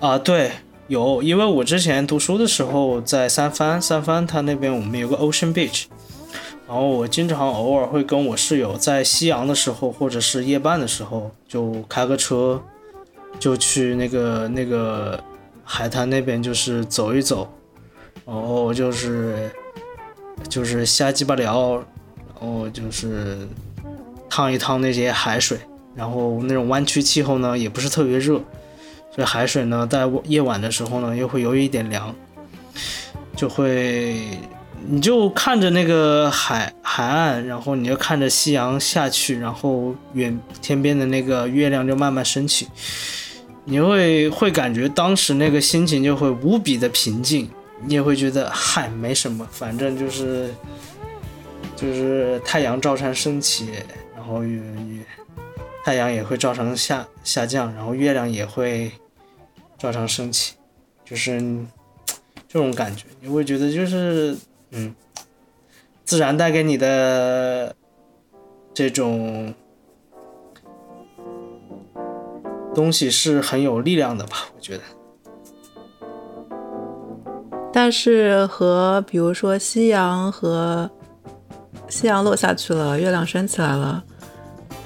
B: 啊，对，有，因为我之前读书的时候在三藩，三藩它那边我们有个 Ocean Beach，然后我经常偶尔会跟我室友在夕阳的时候或者是夜半的时候，就开个车，就去那个那个海滩那边就是走一走，然后就是就是瞎鸡巴聊，然后就是烫一烫那些海水，然后那种湾区气候呢也不是特别热。所以海水呢，在夜晚的时候呢，又会有一点凉，就会，你就看着那个海海岸，然后你就看着夕阳下去，然后远天边的那个月亮就慢慢升起，你会会感觉当时那个心情就会无比的平静，你也会觉得嗨没什么，反正就是就是太阳照常升起，然后月月太阳也会照常下下降，然后月亮也会。照常升起，就是这种感觉，你会觉得就是嗯，自然带给你的这种东西是很有力量的吧？我觉得。
C: 但是和比如说夕阳和夕阳落下去了，月亮升起来了，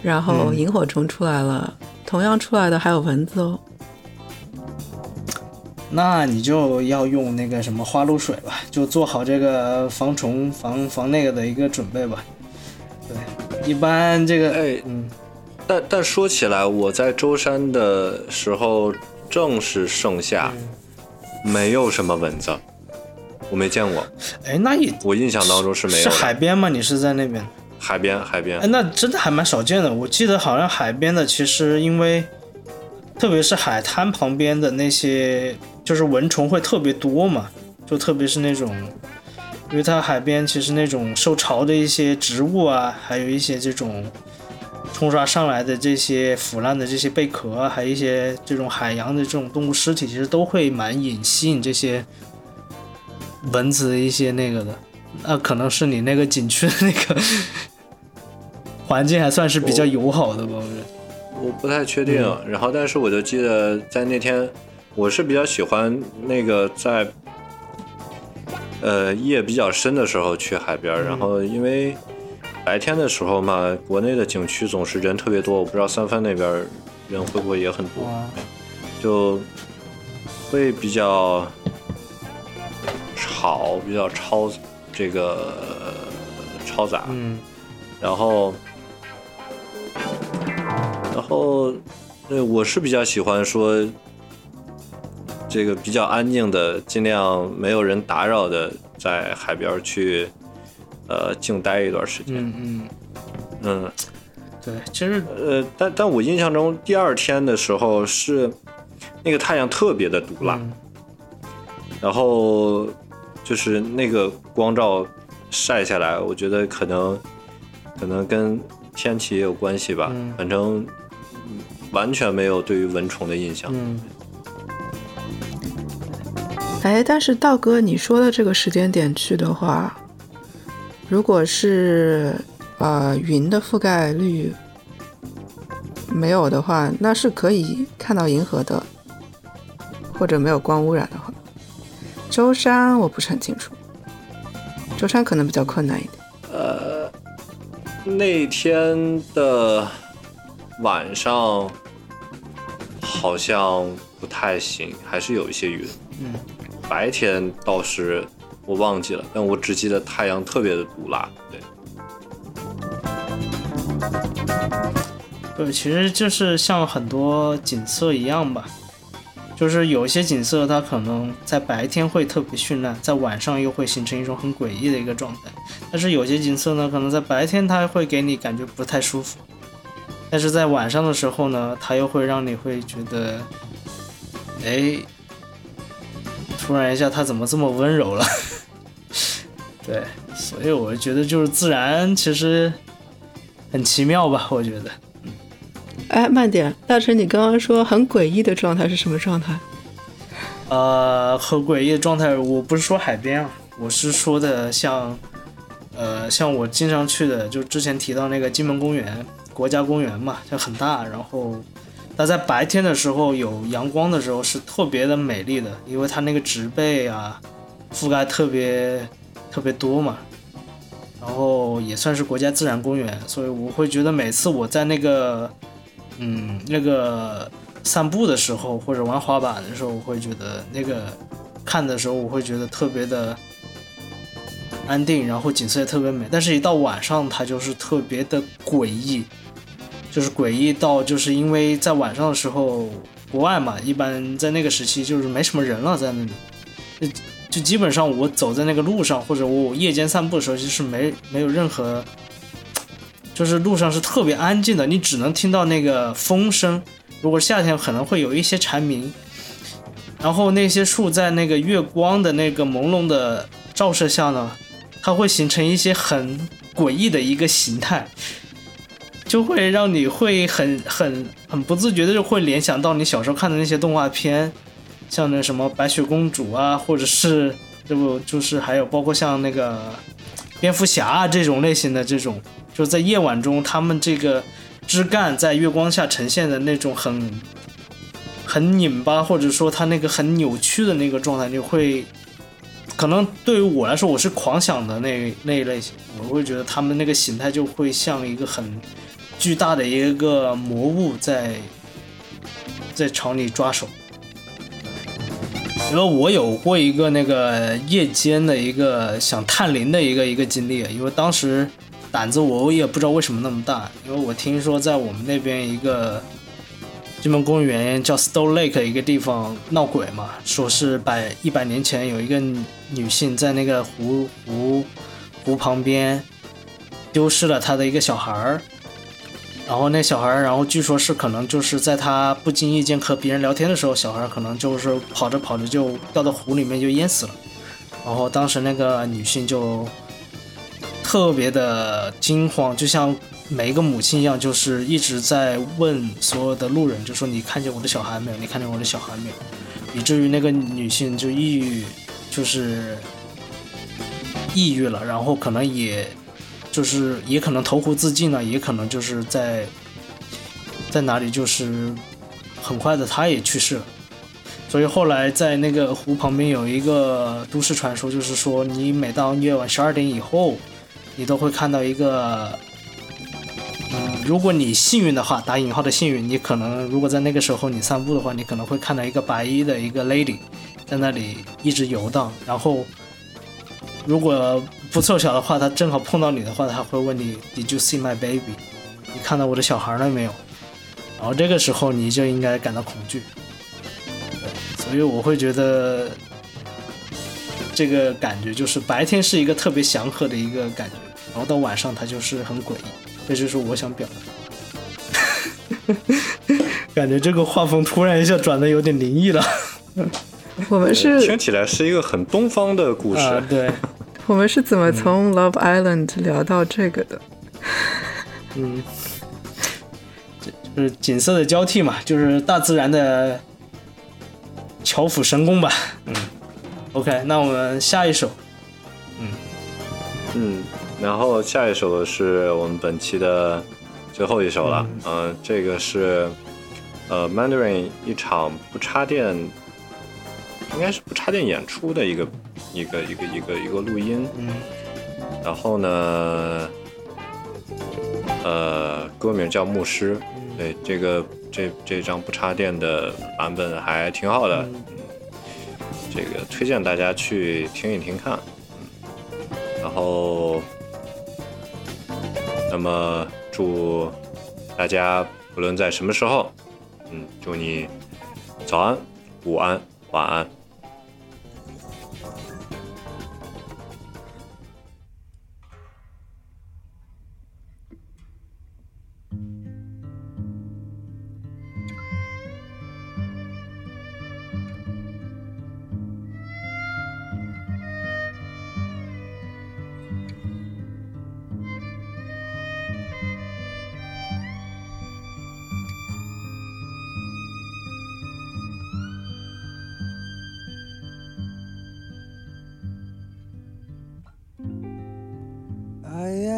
C: 然后萤火虫出来了，同样出来的还有蚊子哦。
B: 那你就要用那个什么花露水吧，就做好这个防虫、防防那个的一个准备吧。对，一般这个，
A: 哎
B: 嗯，
A: 但但说起来，我在舟山的时候正是盛夏，没有什么蚊子，我没见过。
B: 哎，那也
A: 我印象当中是没有
B: 是
A: 的。
B: 海边吗？你是在那边？
A: 海边，海边
B: 哎，。那真的还蛮少见的。我记得好像海边的，其实因为，特别是海滩旁边的那些，就是蚊虫会特别多嘛，就特别是那种，因为它海边其实那种受潮的一些植物啊，还有一些这种冲刷上来的这些腐烂的这些贝壳啊，还有一些这种海洋的这种动物尸体，其实都会蛮引吸引这些蚊子的一些那个的。那可能是你那个景区的那个 环境还算是比较友好的吧，我觉得。
A: 我不太确定，然后但是我就记得在那天，我是比较喜欢那个在呃夜比较深的时候去海边儿，然后因为白天的时候嘛，国内的景区总是人特别多，我不知道三藩那边人会不会也很多，就会比较吵，比较嘈这个嘈杂，
B: 嗯。
A: 然后，然后，对，我是比较喜欢说，这个比较安静的，尽量没有人打扰的，在海边去，呃，静待一段时间。
B: 嗯嗯，
A: 嗯，
B: 对，其实
A: 呃，但但我印象中第二天的时候是那个太阳特别的毒辣，
B: 嗯。
A: 然后就是那个光照晒下来，我觉得可能可能跟天气也有关系吧，
B: 嗯。
A: 反正嗯完全没有对于蚊虫的印象。
B: 嗯。
C: 哎，但是道哥，你说的这个时间点去的话，如果是呃云的覆盖率没有的话，那是可以看到银河的，或者没有光污染的话。舟山我不是很清楚，舟山可能比较困难一点。
A: 呃那天的晚上好像不太行，还是有一些云。
B: 嗯，
A: 白天倒是我忘记了，但我只记得太阳特别的毒辣。对，
B: 对，其实就是像很多景色一样吧，就是有些景色它可能在白天会特别绚烂，在晚上又会形成一种很诡异的一个状态。但是有些景色呢，可能在白天它会给你感觉不太舒服，但是在晚上的时候呢，它又会让你会觉得，哎，突然一下它怎么这么温柔了？对，所以我觉得就是自然其实很奇妙吧，我觉得。
C: 哎，慢点，大成，你刚刚说很诡异的状态是什么状态？
B: 呃，很诡异的状态，我不是说海边啊，我是说的像，呃，像我经常去的，就之前提到那个金门公园国家公园嘛，就很大，然后它在白天的时候有阳光的时候是特别的美丽的，因为它那个植被啊覆盖特别特别多嘛，然后也算是国家自然公园，所以我会觉得每次我在那个嗯那个散步的时候或者玩滑板的时候，我会觉得那个看的时候我会觉得特别的安定，然后景色也特别美。但是，一到晚上，它就是特别的诡异，就是诡异到就是因为在晚上的时候，国外嘛，一般在那个时期就是没什么人了，在那里，就基本上我走在那个路上，或者我夜间散步的时候，其实没没有任何，就是路上是特别安静的，你只能听到那个风声。如果夏天可能会有一些蝉鸣，然后那些树在那个月光的那个朦胧的照射下呢，它会形成一些很诡异的一个形态，就会让你会很很很不自觉的就会联想到你小时候看的那些动画片，像那什么白雪公主啊，或者是这不就是还有包括像那个蝙蝠侠啊这种类型的这种，就是在夜晚中他们这个枝干在月光下呈现的那种很很拧巴，或者说它那个很扭曲的那个状态，就会可能对于我来说，我是狂想的那那一类型，我会觉得他们那个形态就会像一个很巨大的一个魔物在在朝你抓手。因为我有过一个那个夜间的一个想探灵的一个一个经历，因为当时胆子我也不知道为什么那么大，因为我听说在我们那边一个金门公园叫 Stone Lake 一个地方闹鬼嘛，说是百一百年前有一个女性在那个湖湖湖旁边丢失了她的一个小孩儿，然后那小孩，然后据说是可能就是在他不经意间和别人聊天的时候，小孩可能就是跑着跑着就掉到湖里面就淹死了，然后当时那个女性就特别的惊慌，就像每一个母亲一样，就是一直在问所有的路人，就说你看见我的小孩没有？你看见我的小孩没有？以至于那个女性就抑郁，就是抑郁了，然后可能也就是也可能投湖自尽了，也可能就是在在哪里就是很快的他也去世了。所以后来在那个湖旁边有一个都市传说，就是说你每当夜晚十二点以后，你都会看到一个，嗯，如果你幸运的话，打引号的幸运，你可能如果在那个时候你散步的话，你可能会看到一个白衣的一个 lady 在那里一直游荡，然后如果不凑巧的话，他正好碰到你的话，他会问你 Did you see my baby？你看到我的小孩了没有？然后这个时候你就应该感到恐惧。对，所以我会觉得这个感觉就是白天是一个特别祥和的一个感觉，然后到晚上它就是很诡异，这就是我想表达的。感觉这个画风突然一下转的有点灵异了
C: 我们是听，
A: 起来是一个很东方的故事。
B: 啊！对，
C: 我们是怎么从 Love Island 聊到这个的？
B: 嗯，就是景色的交替嘛，就是大自然的巧斧神工吧。嗯，OK，那我们下一首，
A: 嗯嗯，然后下一首是我们本期的最后一首了。嗯、这个是呃 Mandarin 一场不插电，应该是不插电演出的一个一个一个一个一个录音。
B: 嗯
A: 然后呢，呃，歌名叫《牧师》。对，这个这这张不插电的版本还挺好的，嗯，这个推荐大家去听一听看。嗯，然后，那么祝大家不论在什么时候，嗯，祝你早安、午安、晚安。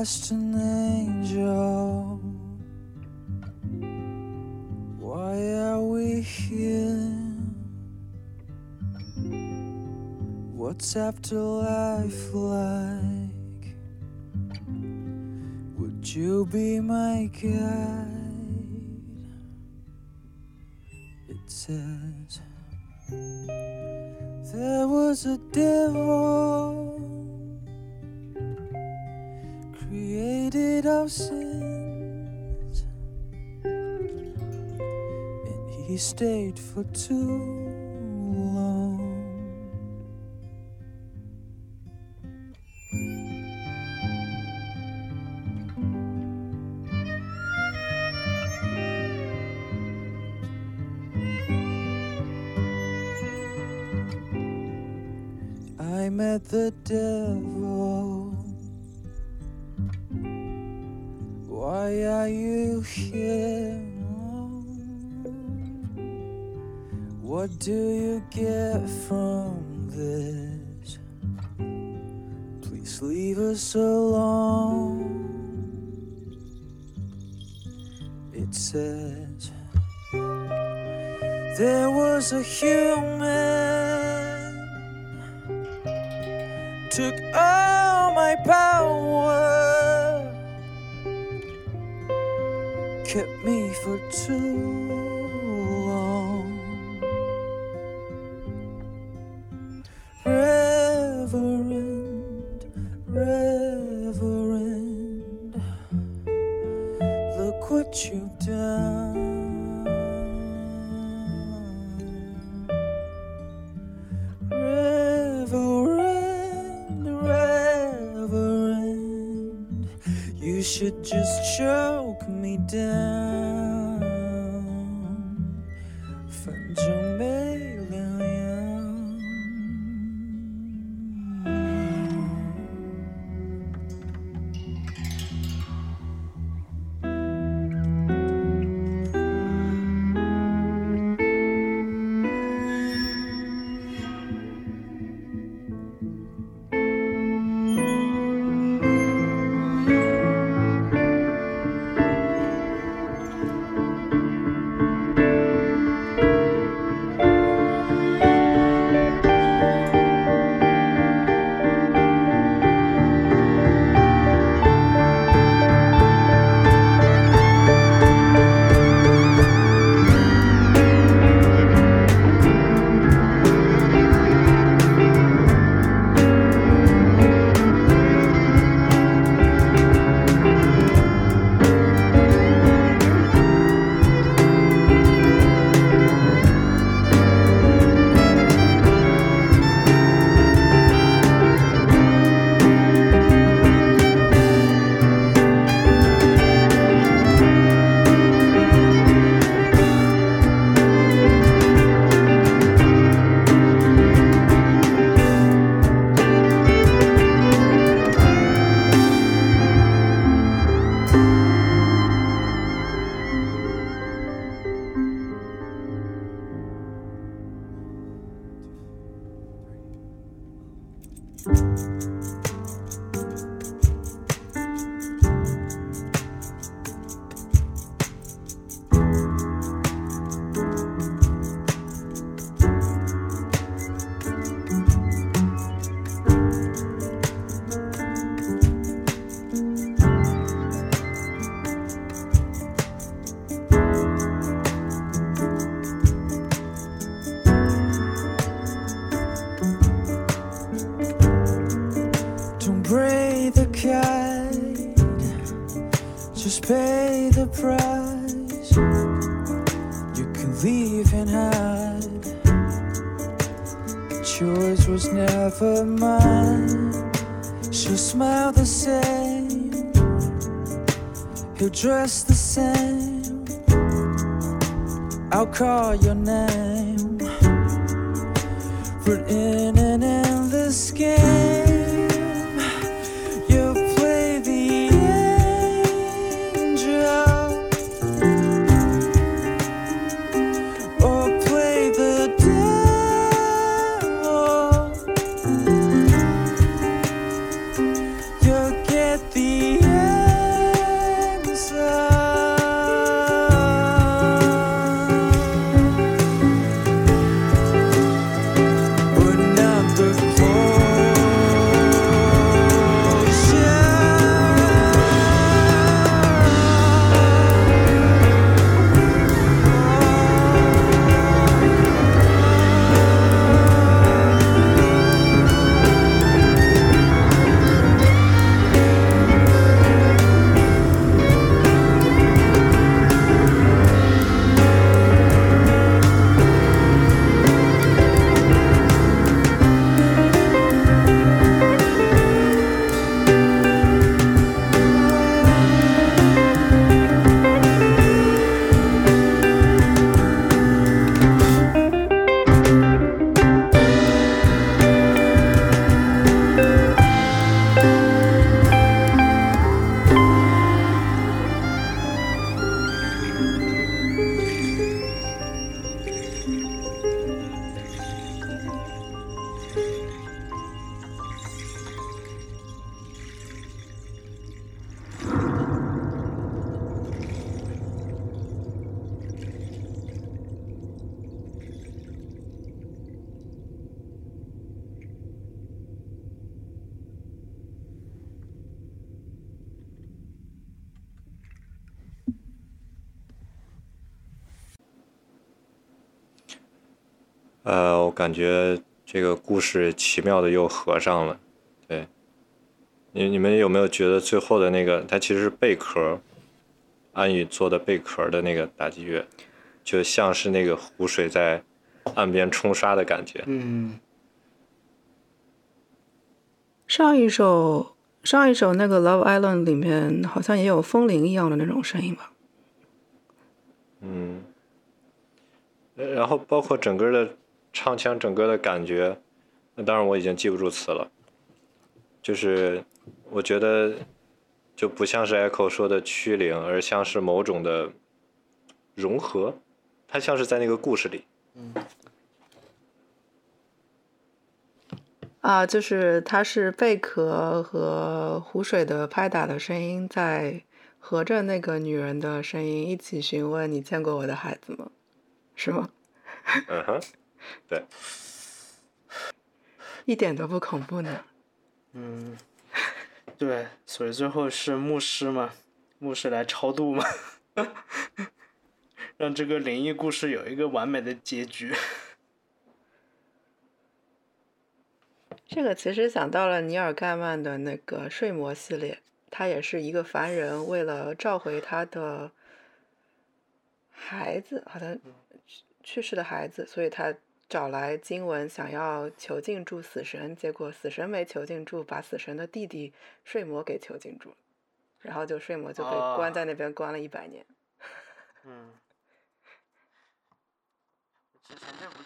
F: past an angel. Why are we here? What's afterlife like? Would you be my guide? It says there was a devil. Created of sins, and he stayed for too long. I met the devil. Why are you here? What do you get from this? Please leave us alone. It says there was a human took all my power, kept me for too long. Reverend, Reverend, look what you've done. Should just choke me down. Call your
A: 呃，我感觉这个故事奇妙的又合上了。对，你你们有没有觉得最后的那个，它其实是贝壳，安宇做的贝壳的那个打击乐，就像是那个湖水在岸边冲刷的感觉。
B: 嗯，
C: 上一首上一首那个《Love Island》里面好像也有风铃一样的那种声音吧？
A: 嗯，呃然后包括整个的唱腔，整个的感觉，那当然我已经记不住词了，就是我觉得就不像是 Echo 说的驱灵，而像是某种的融合，它像是在那个故事里。
C: 嗯啊，就是它是贝壳和湖水的拍打的声音在合着那个女人的声音一起询问你见过我的孩子吗？是吗？
A: 嗯哼，对，
C: 一点都不恐怖呢。
B: 嗯，对，所以最后是牧师嘛，牧师来超度嘛，让这个灵异故事有一个完美的结局。
C: 这个其实想到了尼尔盖曼的那个睡魔系列，他也是一个凡人，为了召回他的孩子，好像去去世的孩子，所以他找来经文想要囚禁住死神，结果死神没囚禁住，把死神的弟弟睡魔给囚禁住了，然后就睡魔就被关在那边关了一百年。
B: 嗯，之前那部